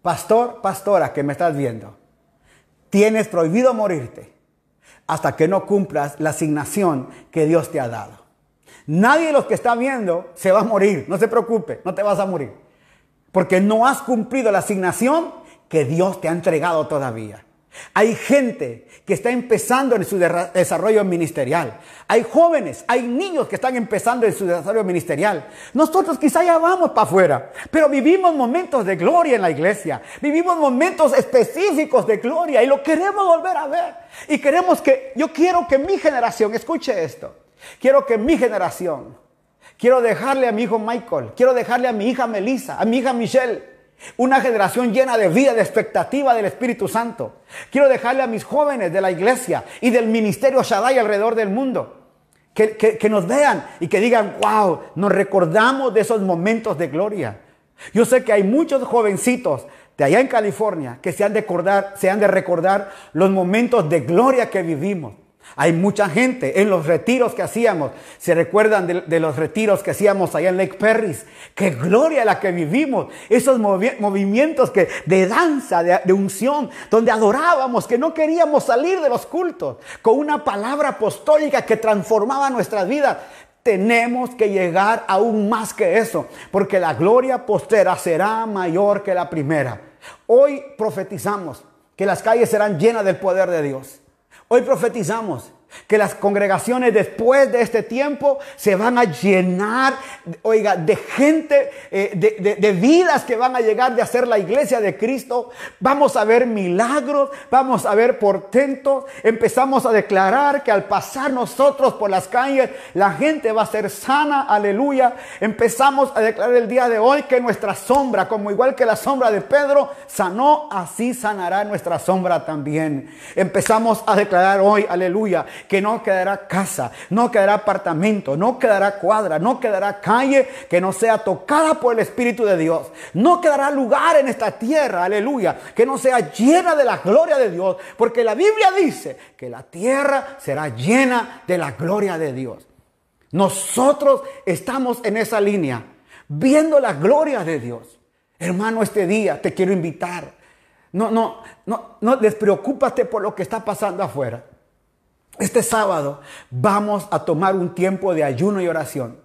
pastor, pastora que me estás viendo, tienes prohibido morirte hasta que no cumplas la asignación que Dios te ha dado. Nadie de los que está viendo se va a morir, no se preocupe, no te vas a morir, porque no has cumplido la asignación que Dios te ha entregado todavía. Hay gente que está empezando en su desarrollo ministerial. Hay jóvenes, hay niños que están empezando en su desarrollo ministerial. Nosotros quizá ya vamos para afuera, pero vivimos momentos de gloria en la iglesia. Vivimos momentos específicos de gloria y lo queremos volver a ver. Y queremos que, yo quiero que mi generación, escuche esto, quiero que mi generación, quiero dejarle a mi hijo Michael, quiero dejarle a mi hija Melissa, a mi hija Michelle una generación llena de vida, de expectativa del Espíritu Santo. Quiero dejarle a mis jóvenes de la iglesia y del ministerio Shaddai alrededor del mundo. Que, que, nos vean y que digan, wow, nos recordamos de esos momentos de gloria. Yo sé que hay muchos jovencitos de allá en California que se han de recordar, se han de recordar los momentos de gloria que vivimos. Hay mucha gente en los retiros que hacíamos. Se recuerdan de, los retiros que hacíamos allá en Lake Perris. Qué gloria la que vivimos. Esos movimientos que, de danza, de, de unción, donde adorábamos, que no queríamos salir de los cultos. Con una palabra apostólica que transformaba nuestras vidas. Tenemos que llegar aún más que eso. Porque la gloria postera será mayor que la primera. Hoy profetizamos que las calles serán llenas del poder de Dios. Hoy profetizamos que las congregaciones después de este tiempo se van a llenar, oiga, de gente, eh, de, de, vidas que van a llegar de hacer la iglesia de Cristo. Vamos a ver milagros, vamos a ver portentos. Empezamos a declarar que al pasar nosotros por las calles, la gente va a ser sana, aleluya. Empezamos a declarar el día de hoy que nuestra sombra, como igual que la sombra de Pedro, sanó, así sanará nuestra sombra también. Empezamos a declarar hoy, aleluya que no quedará casa, no quedará apartamento, no quedará cuadra, no quedará calle que no sea tocada por el Espíritu de Dios. No quedará lugar en esta tierra, aleluya, que no sea llena de la gloria de Dios, porque la Biblia dice que la tierra será llena de la gloria de Dios. Nosotros estamos en esa línea, viendo la gloria de Dios. Hermano, este día te quiero invitar. No, no, no, no despreocúpate por lo que está pasando afuera. Este sábado vamos a tomar un tiempo de ayuno y oración.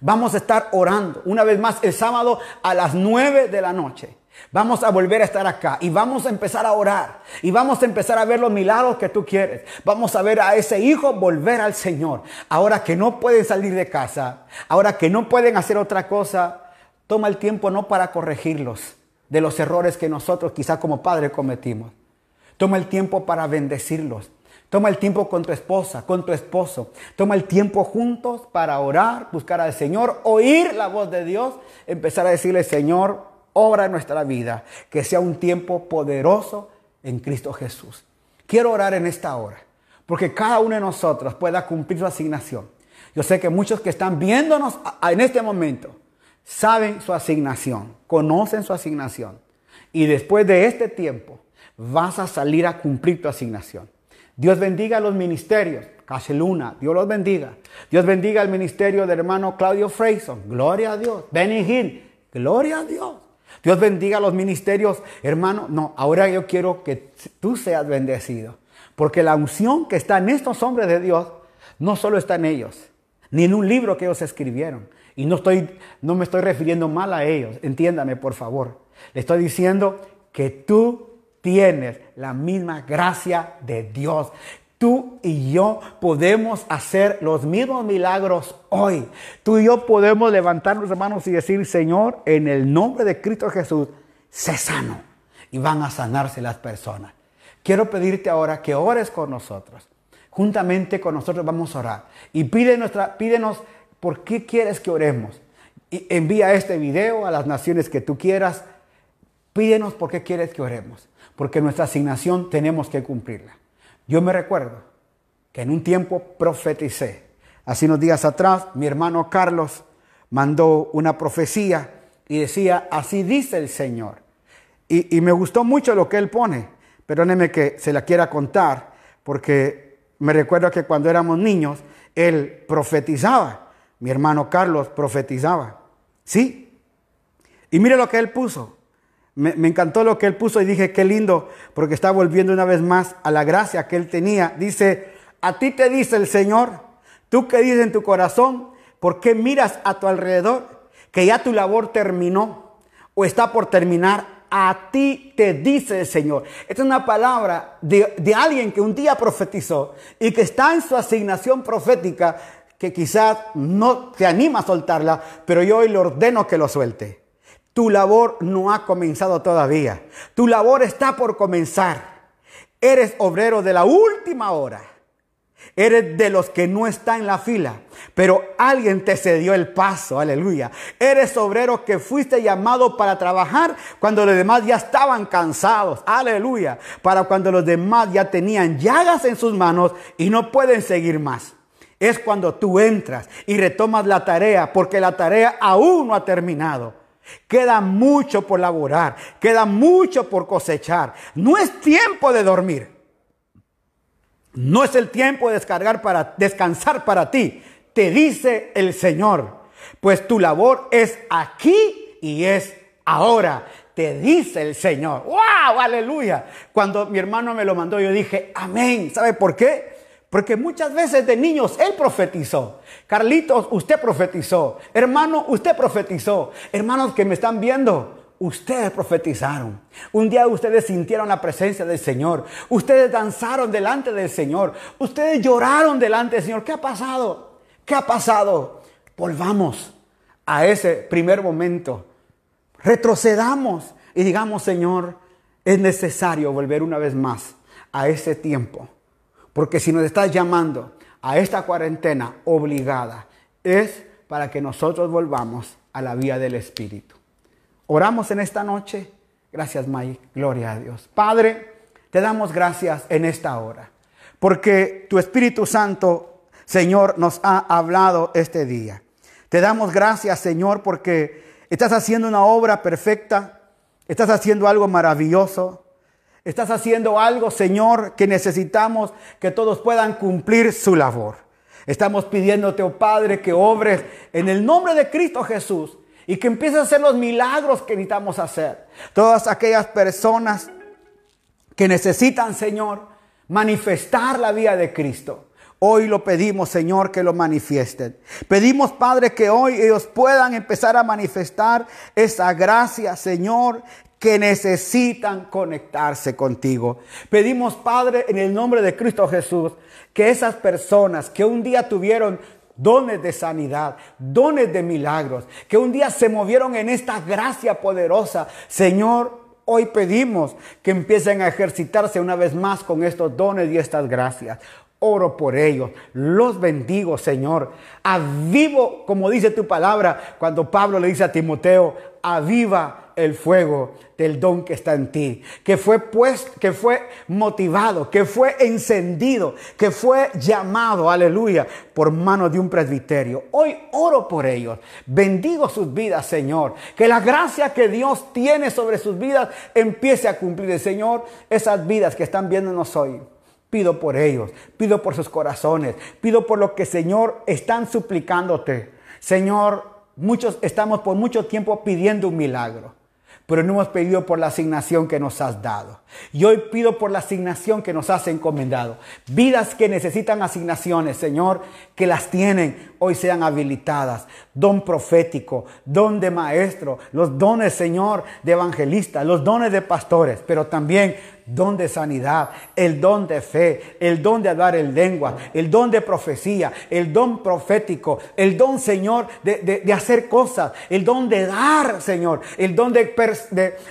Vamos a estar orando una vez más el sábado a las 9 de la noche. Vamos a volver a estar acá y vamos a empezar a orar y vamos a empezar a ver los milagros que tú quieres. Vamos a ver a ese hijo volver al Señor. Ahora que no pueden salir de casa, ahora que no pueden hacer otra cosa, toma el tiempo no para corregirlos de los errores que nosotros quizá como padre cometimos. Toma el tiempo para bendecirlos. Toma el tiempo con tu esposa, con tu esposo. Toma el tiempo juntos para orar, buscar al Señor, oír la voz de Dios, empezar a decirle, Señor, obra en nuestra vida, que sea un tiempo poderoso en Cristo Jesús. Quiero orar en esta hora, porque cada uno de nosotros pueda cumplir su asignación. Yo sé que muchos que están viéndonos en este momento saben su asignación, conocen su asignación. Y después de este tiempo vas a salir a cumplir tu asignación. Dios bendiga los ministerios. Luna, Dios los bendiga. Dios bendiga al ministerio del hermano Claudio Freyson. Gloria a Dios. Benny Hill. Gloria a Dios. Dios bendiga los ministerios, hermano. No, ahora yo quiero que tú seas bendecido. Porque la unción que está en estos hombres de Dios no solo está en ellos, ni en un libro que ellos escribieron. Y no, estoy, no me estoy refiriendo mal a ellos. Entiéndame, por favor. Le estoy diciendo que tú tienes la misma gracia de Dios. Tú y yo podemos hacer los mismos milagros hoy. Tú y yo podemos levantarnos hermanos y decir, Señor, en el nombre de Cristo Jesús, sé sano. Y van a sanarse las personas. Quiero pedirte ahora que ores con nosotros. Juntamente con nosotros vamos a orar. Y pide nuestra, pídenos por qué quieres que oremos. Y envía este video a las naciones que tú quieras Pídenos por qué quieres que oremos, porque nuestra asignación tenemos que cumplirla. Yo me recuerdo que en un tiempo profeticé. Hace unos días atrás, mi hermano Carlos mandó una profecía y decía, así dice el Señor. Y, y me gustó mucho lo que él pone. Perdóneme que se la quiera contar, porque me recuerdo que cuando éramos niños, él profetizaba. Mi hermano Carlos profetizaba. Sí. Y mire lo que él puso. Me, me, encantó lo que él puso y dije, qué lindo, porque está volviendo una vez más a la gracia que él tenía. Dice, a ti te dice el Señor, tú que dices en tu corazón, ¿por qué miras a tu alrededor? Que ya tu labor terminó o está por terminar. A ti te dice el Señor. Esta es una palabra de, de alguien que un día profetizó y que está en su asignación profética que quizás no te anima a soltarla, pero yo hoy le ordeno que lo suelte. Tu labor no ha comenzado todavía. Tu labor está por comenzar. Eres obrero de la última hora. Eres de los que no está en la fila, pero alguien te cedió el paso, aleluya. Eres obrero que fuiste llamado para trabajar cuando los demás ya estaban cansados, aleluya. Para cuando los demás ya tenían llagas en sus manos y no pueden seguir más. Es cuando tú entras y retomas la tarea, porque la tarea aún no ha terminado. Queda mucho por laborar, queda mucho por cosechar. No es tiempo de dormir. No es el tiempo de descargar para descansar para ti, te dice el Señor. Pues tu labor es aquí y es ahora, te dice el Señor. ¡Wow! Aleluya. Cuando mi hermano me lo mandó, yo dije, amén. ¿Sabe por qué? Porque muchas veces de niños él profetizó. Carlitos, usted profetizó. Hermano, usted profetizó. Hermanos que me están viendo, Ustedes profetizaron. Un día ustedes sintieron la presencia del Señor. Ustedes danzaron delante del Señor. Ustedes lloraron delante del Señor. ¿Qué ha pasado? ¿Qué ha pasado? Volvamos a ese primer momento. Retrocedamos y digamos, Señor, es necesario volver una vez más a ese tiempo. Porque si nos estás llamando a esta cuarentena obligada, es para que nosotros volvamos a la vía del Espíritu. Oramos en esta noche. Gracias, Mike. Gloria a Dios. Padre, te damos gracias en esta hora. Porque tu Espíritu Santo, Señor, nos ha hablado este día. Te damos gracias, Señor, porque estás haciendo una obra perfecta. Estás haciendo algo maravilloso. Estás haciendo algo, Señor, que necesitamos que todos puedan cumplir su labor. Estamos pidiéndote, oh Padre, que obres en el nombre de Cristo Jesús y que empieces a hacer los milagros que necesitamos hacer. Todas aquellas personas que necesitan, Señor, manifestar la vida de Cristo. Hoy lo pedimos, Señor, que lo manifiesten. Pedimos, Padre, que hoy ellos puedan empezar a manifestar esa gracia, Señor, que necesitan conectarse contigo. Pedimos, Padre, en el nombre de Cristo Jesús, que esas personas que un día tuvieron dones de sanidad, dones de milagros, que un día se movieron en esta gracia poderosa. Señor, hoy pedimos que empiecen a ejercitarse una vez más con estos dones y estas gracias. Oro por ellos, los bendigo, Señor. Avivo, como dice tu palabra, cuando Pablo le dice a Timoteo, aviva el fuego del don que está en ti, que fue pues, que fue motivado, que fue encendido, que fue llamado, aleluya, por mano de un presbiterio. Hoy oro por ellos, bendigo sus vidas, Señor, que la gracia que Dios tiene sobre sus vidas empiece a cumplir, Señor, esas vidas que están viéndonos hoy. Pido por ellos, pido por sus corazones, pido por lo que, Señor, están suplicándote. Señor, muchos estamos por mucho tiempo pidiendo un milagro pero no hemos pedido por la asignación que nos has dado. Y hoy pido por la asignación que nos has encomendado. Vidas que necesitan asignaciones, Señor, que las tienen, hoy sean habilitadas. Don profético, don de maestro, los dones, Señor, de evangelista, los dones de pastores, pero también don de sanidad, el don de fe, el don de hablar en lengua, el don de profecía, el don profético, el don, Señor, de, hacer cosas, el don de dar, Señor, el don de,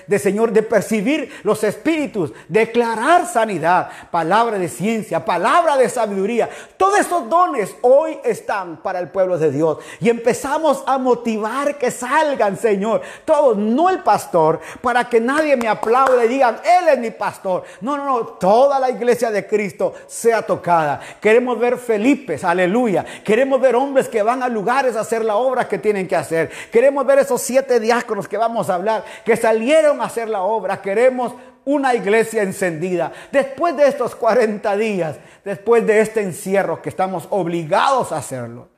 de, Señor, de percibir los espíritus, declarar sanidad, palabra de ciencia, palabra de sabiduría. Todos esos dones hoy están para el pueblo de Dios y empezamos a motivar que salgan, Señor, todos, no el pastor, para que nadie me aplaude y digan, Él es mi pastor. No, no, no, toda la iglesia de Cristo sea tocada. Queremos ver Felipes, aleluya. Queremos ver hombres que van a lugares a hacer la obra que tienen que hacer. Queremos ver esos siete diáconos que vamos a hablar, que salieron a hacer la obra. Queremos una iglesia encendida. Después de estos 40 días, después de este encierro que estamos obligados a hacerlo.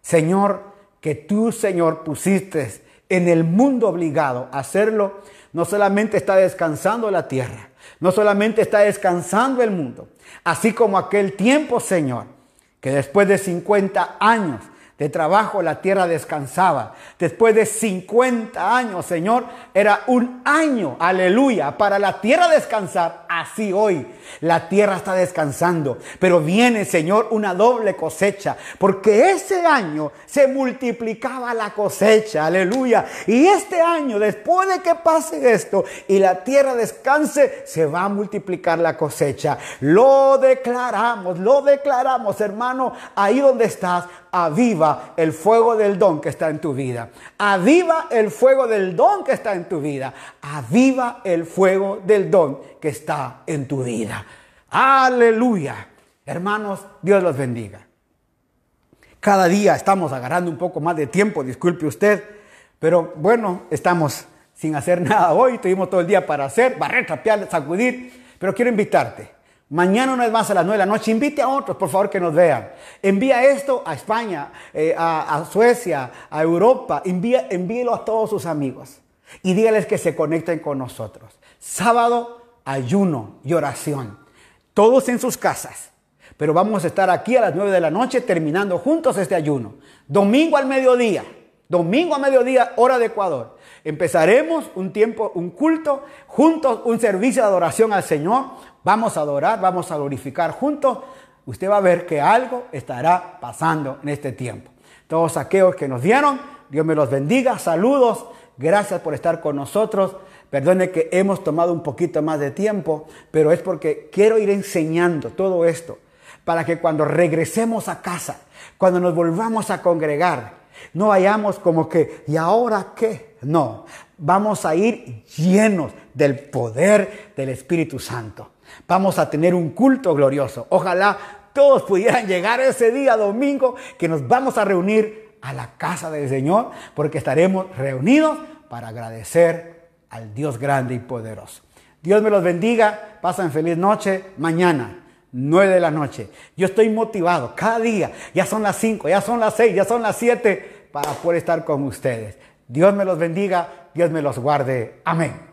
Señor, que tú, Señor, pusiste en el mundo obligado a hacerlo, no solamente está descansando la tierra, no solamente está descansando el mundo, así como aquel tiempo, Señor, que después de 50 años de trabajo la tierra descansaba. Después de 50 años, Señor, era un año, aleluya, para la tierra descansar. Así hoy la tierra está descansando. Pero viene, Señor, una doble cosecha, porque ese año se multiplicaba la cosecha, aleluya. Y este año, después de que pase esto y la tierra descanse, se va a multiplicar la cosecha. Lo declaramos, lo declaramos, hermano, ahí donde estás aviva el fuego del don que está en tu vida. Aviva el fuego del don que está en tu vida. Aviva el fuego del don que está en tu vida. Aleluya. Hermanos, Dios los bendiga. Cada día estamos agarrando un poco más de tiempo, disculpe usted, pero bueno, estamos sin hacer nada hoy, tuvimos todo el día para hacer, barrer, trapear, sacudir, pero quiero invitarte Mañana no es más a las 9 de la noche. Invite a otros, por favor, que nos vean. Envía esto a España, eh, a, Suecia, a Europa. Envía, envíelo a todos sus amigos. Y dígales que se conecten con nosotros. Sábado, ayuno y oración. Todos en sus casas. Pero vamos a estar aquí a las 9 de la noche terminando juntos este ayuno. Domingo al mediodía. Domingo a mediodía, hora de Ecuador. Empezaremos un tiempo, un culto, juntos, un servicio de adoración al Señor vamos a adorar, vamos a glorificar juntos, usted va a ver que algo estará pasando en este tiempo. Todos aquellos que nos dieron, Dios me los bendiga, saludos, gracias por estar con nosotros. Perdone que hemos tomado un poquito más de tiempo, pero es porque quiero ir enseñando todo esto para que cuando regresemos a casa, cuando nos volvamos a congregar, no vayamos como que, ¿y ahora qué? No, vamos a ir llenos del poder del Espíritu Santo. Vamos a tener un culto glorioso. Ojalá todos pudieran llegar ese día domingo que nos vamos a reunir a la casa del Señor porque estaremos reunidos para agradecer al Dios grande y poderoso. Dios me los bendiga. Pasen feliz noche. Mañana, 9 de la noche. Yo estoy motivado cada día. Ya son las 5, ya son las 6, ya son las 7 para poder estar con ustedes. Dios me los bendiga. Dios me los guarde. Amén.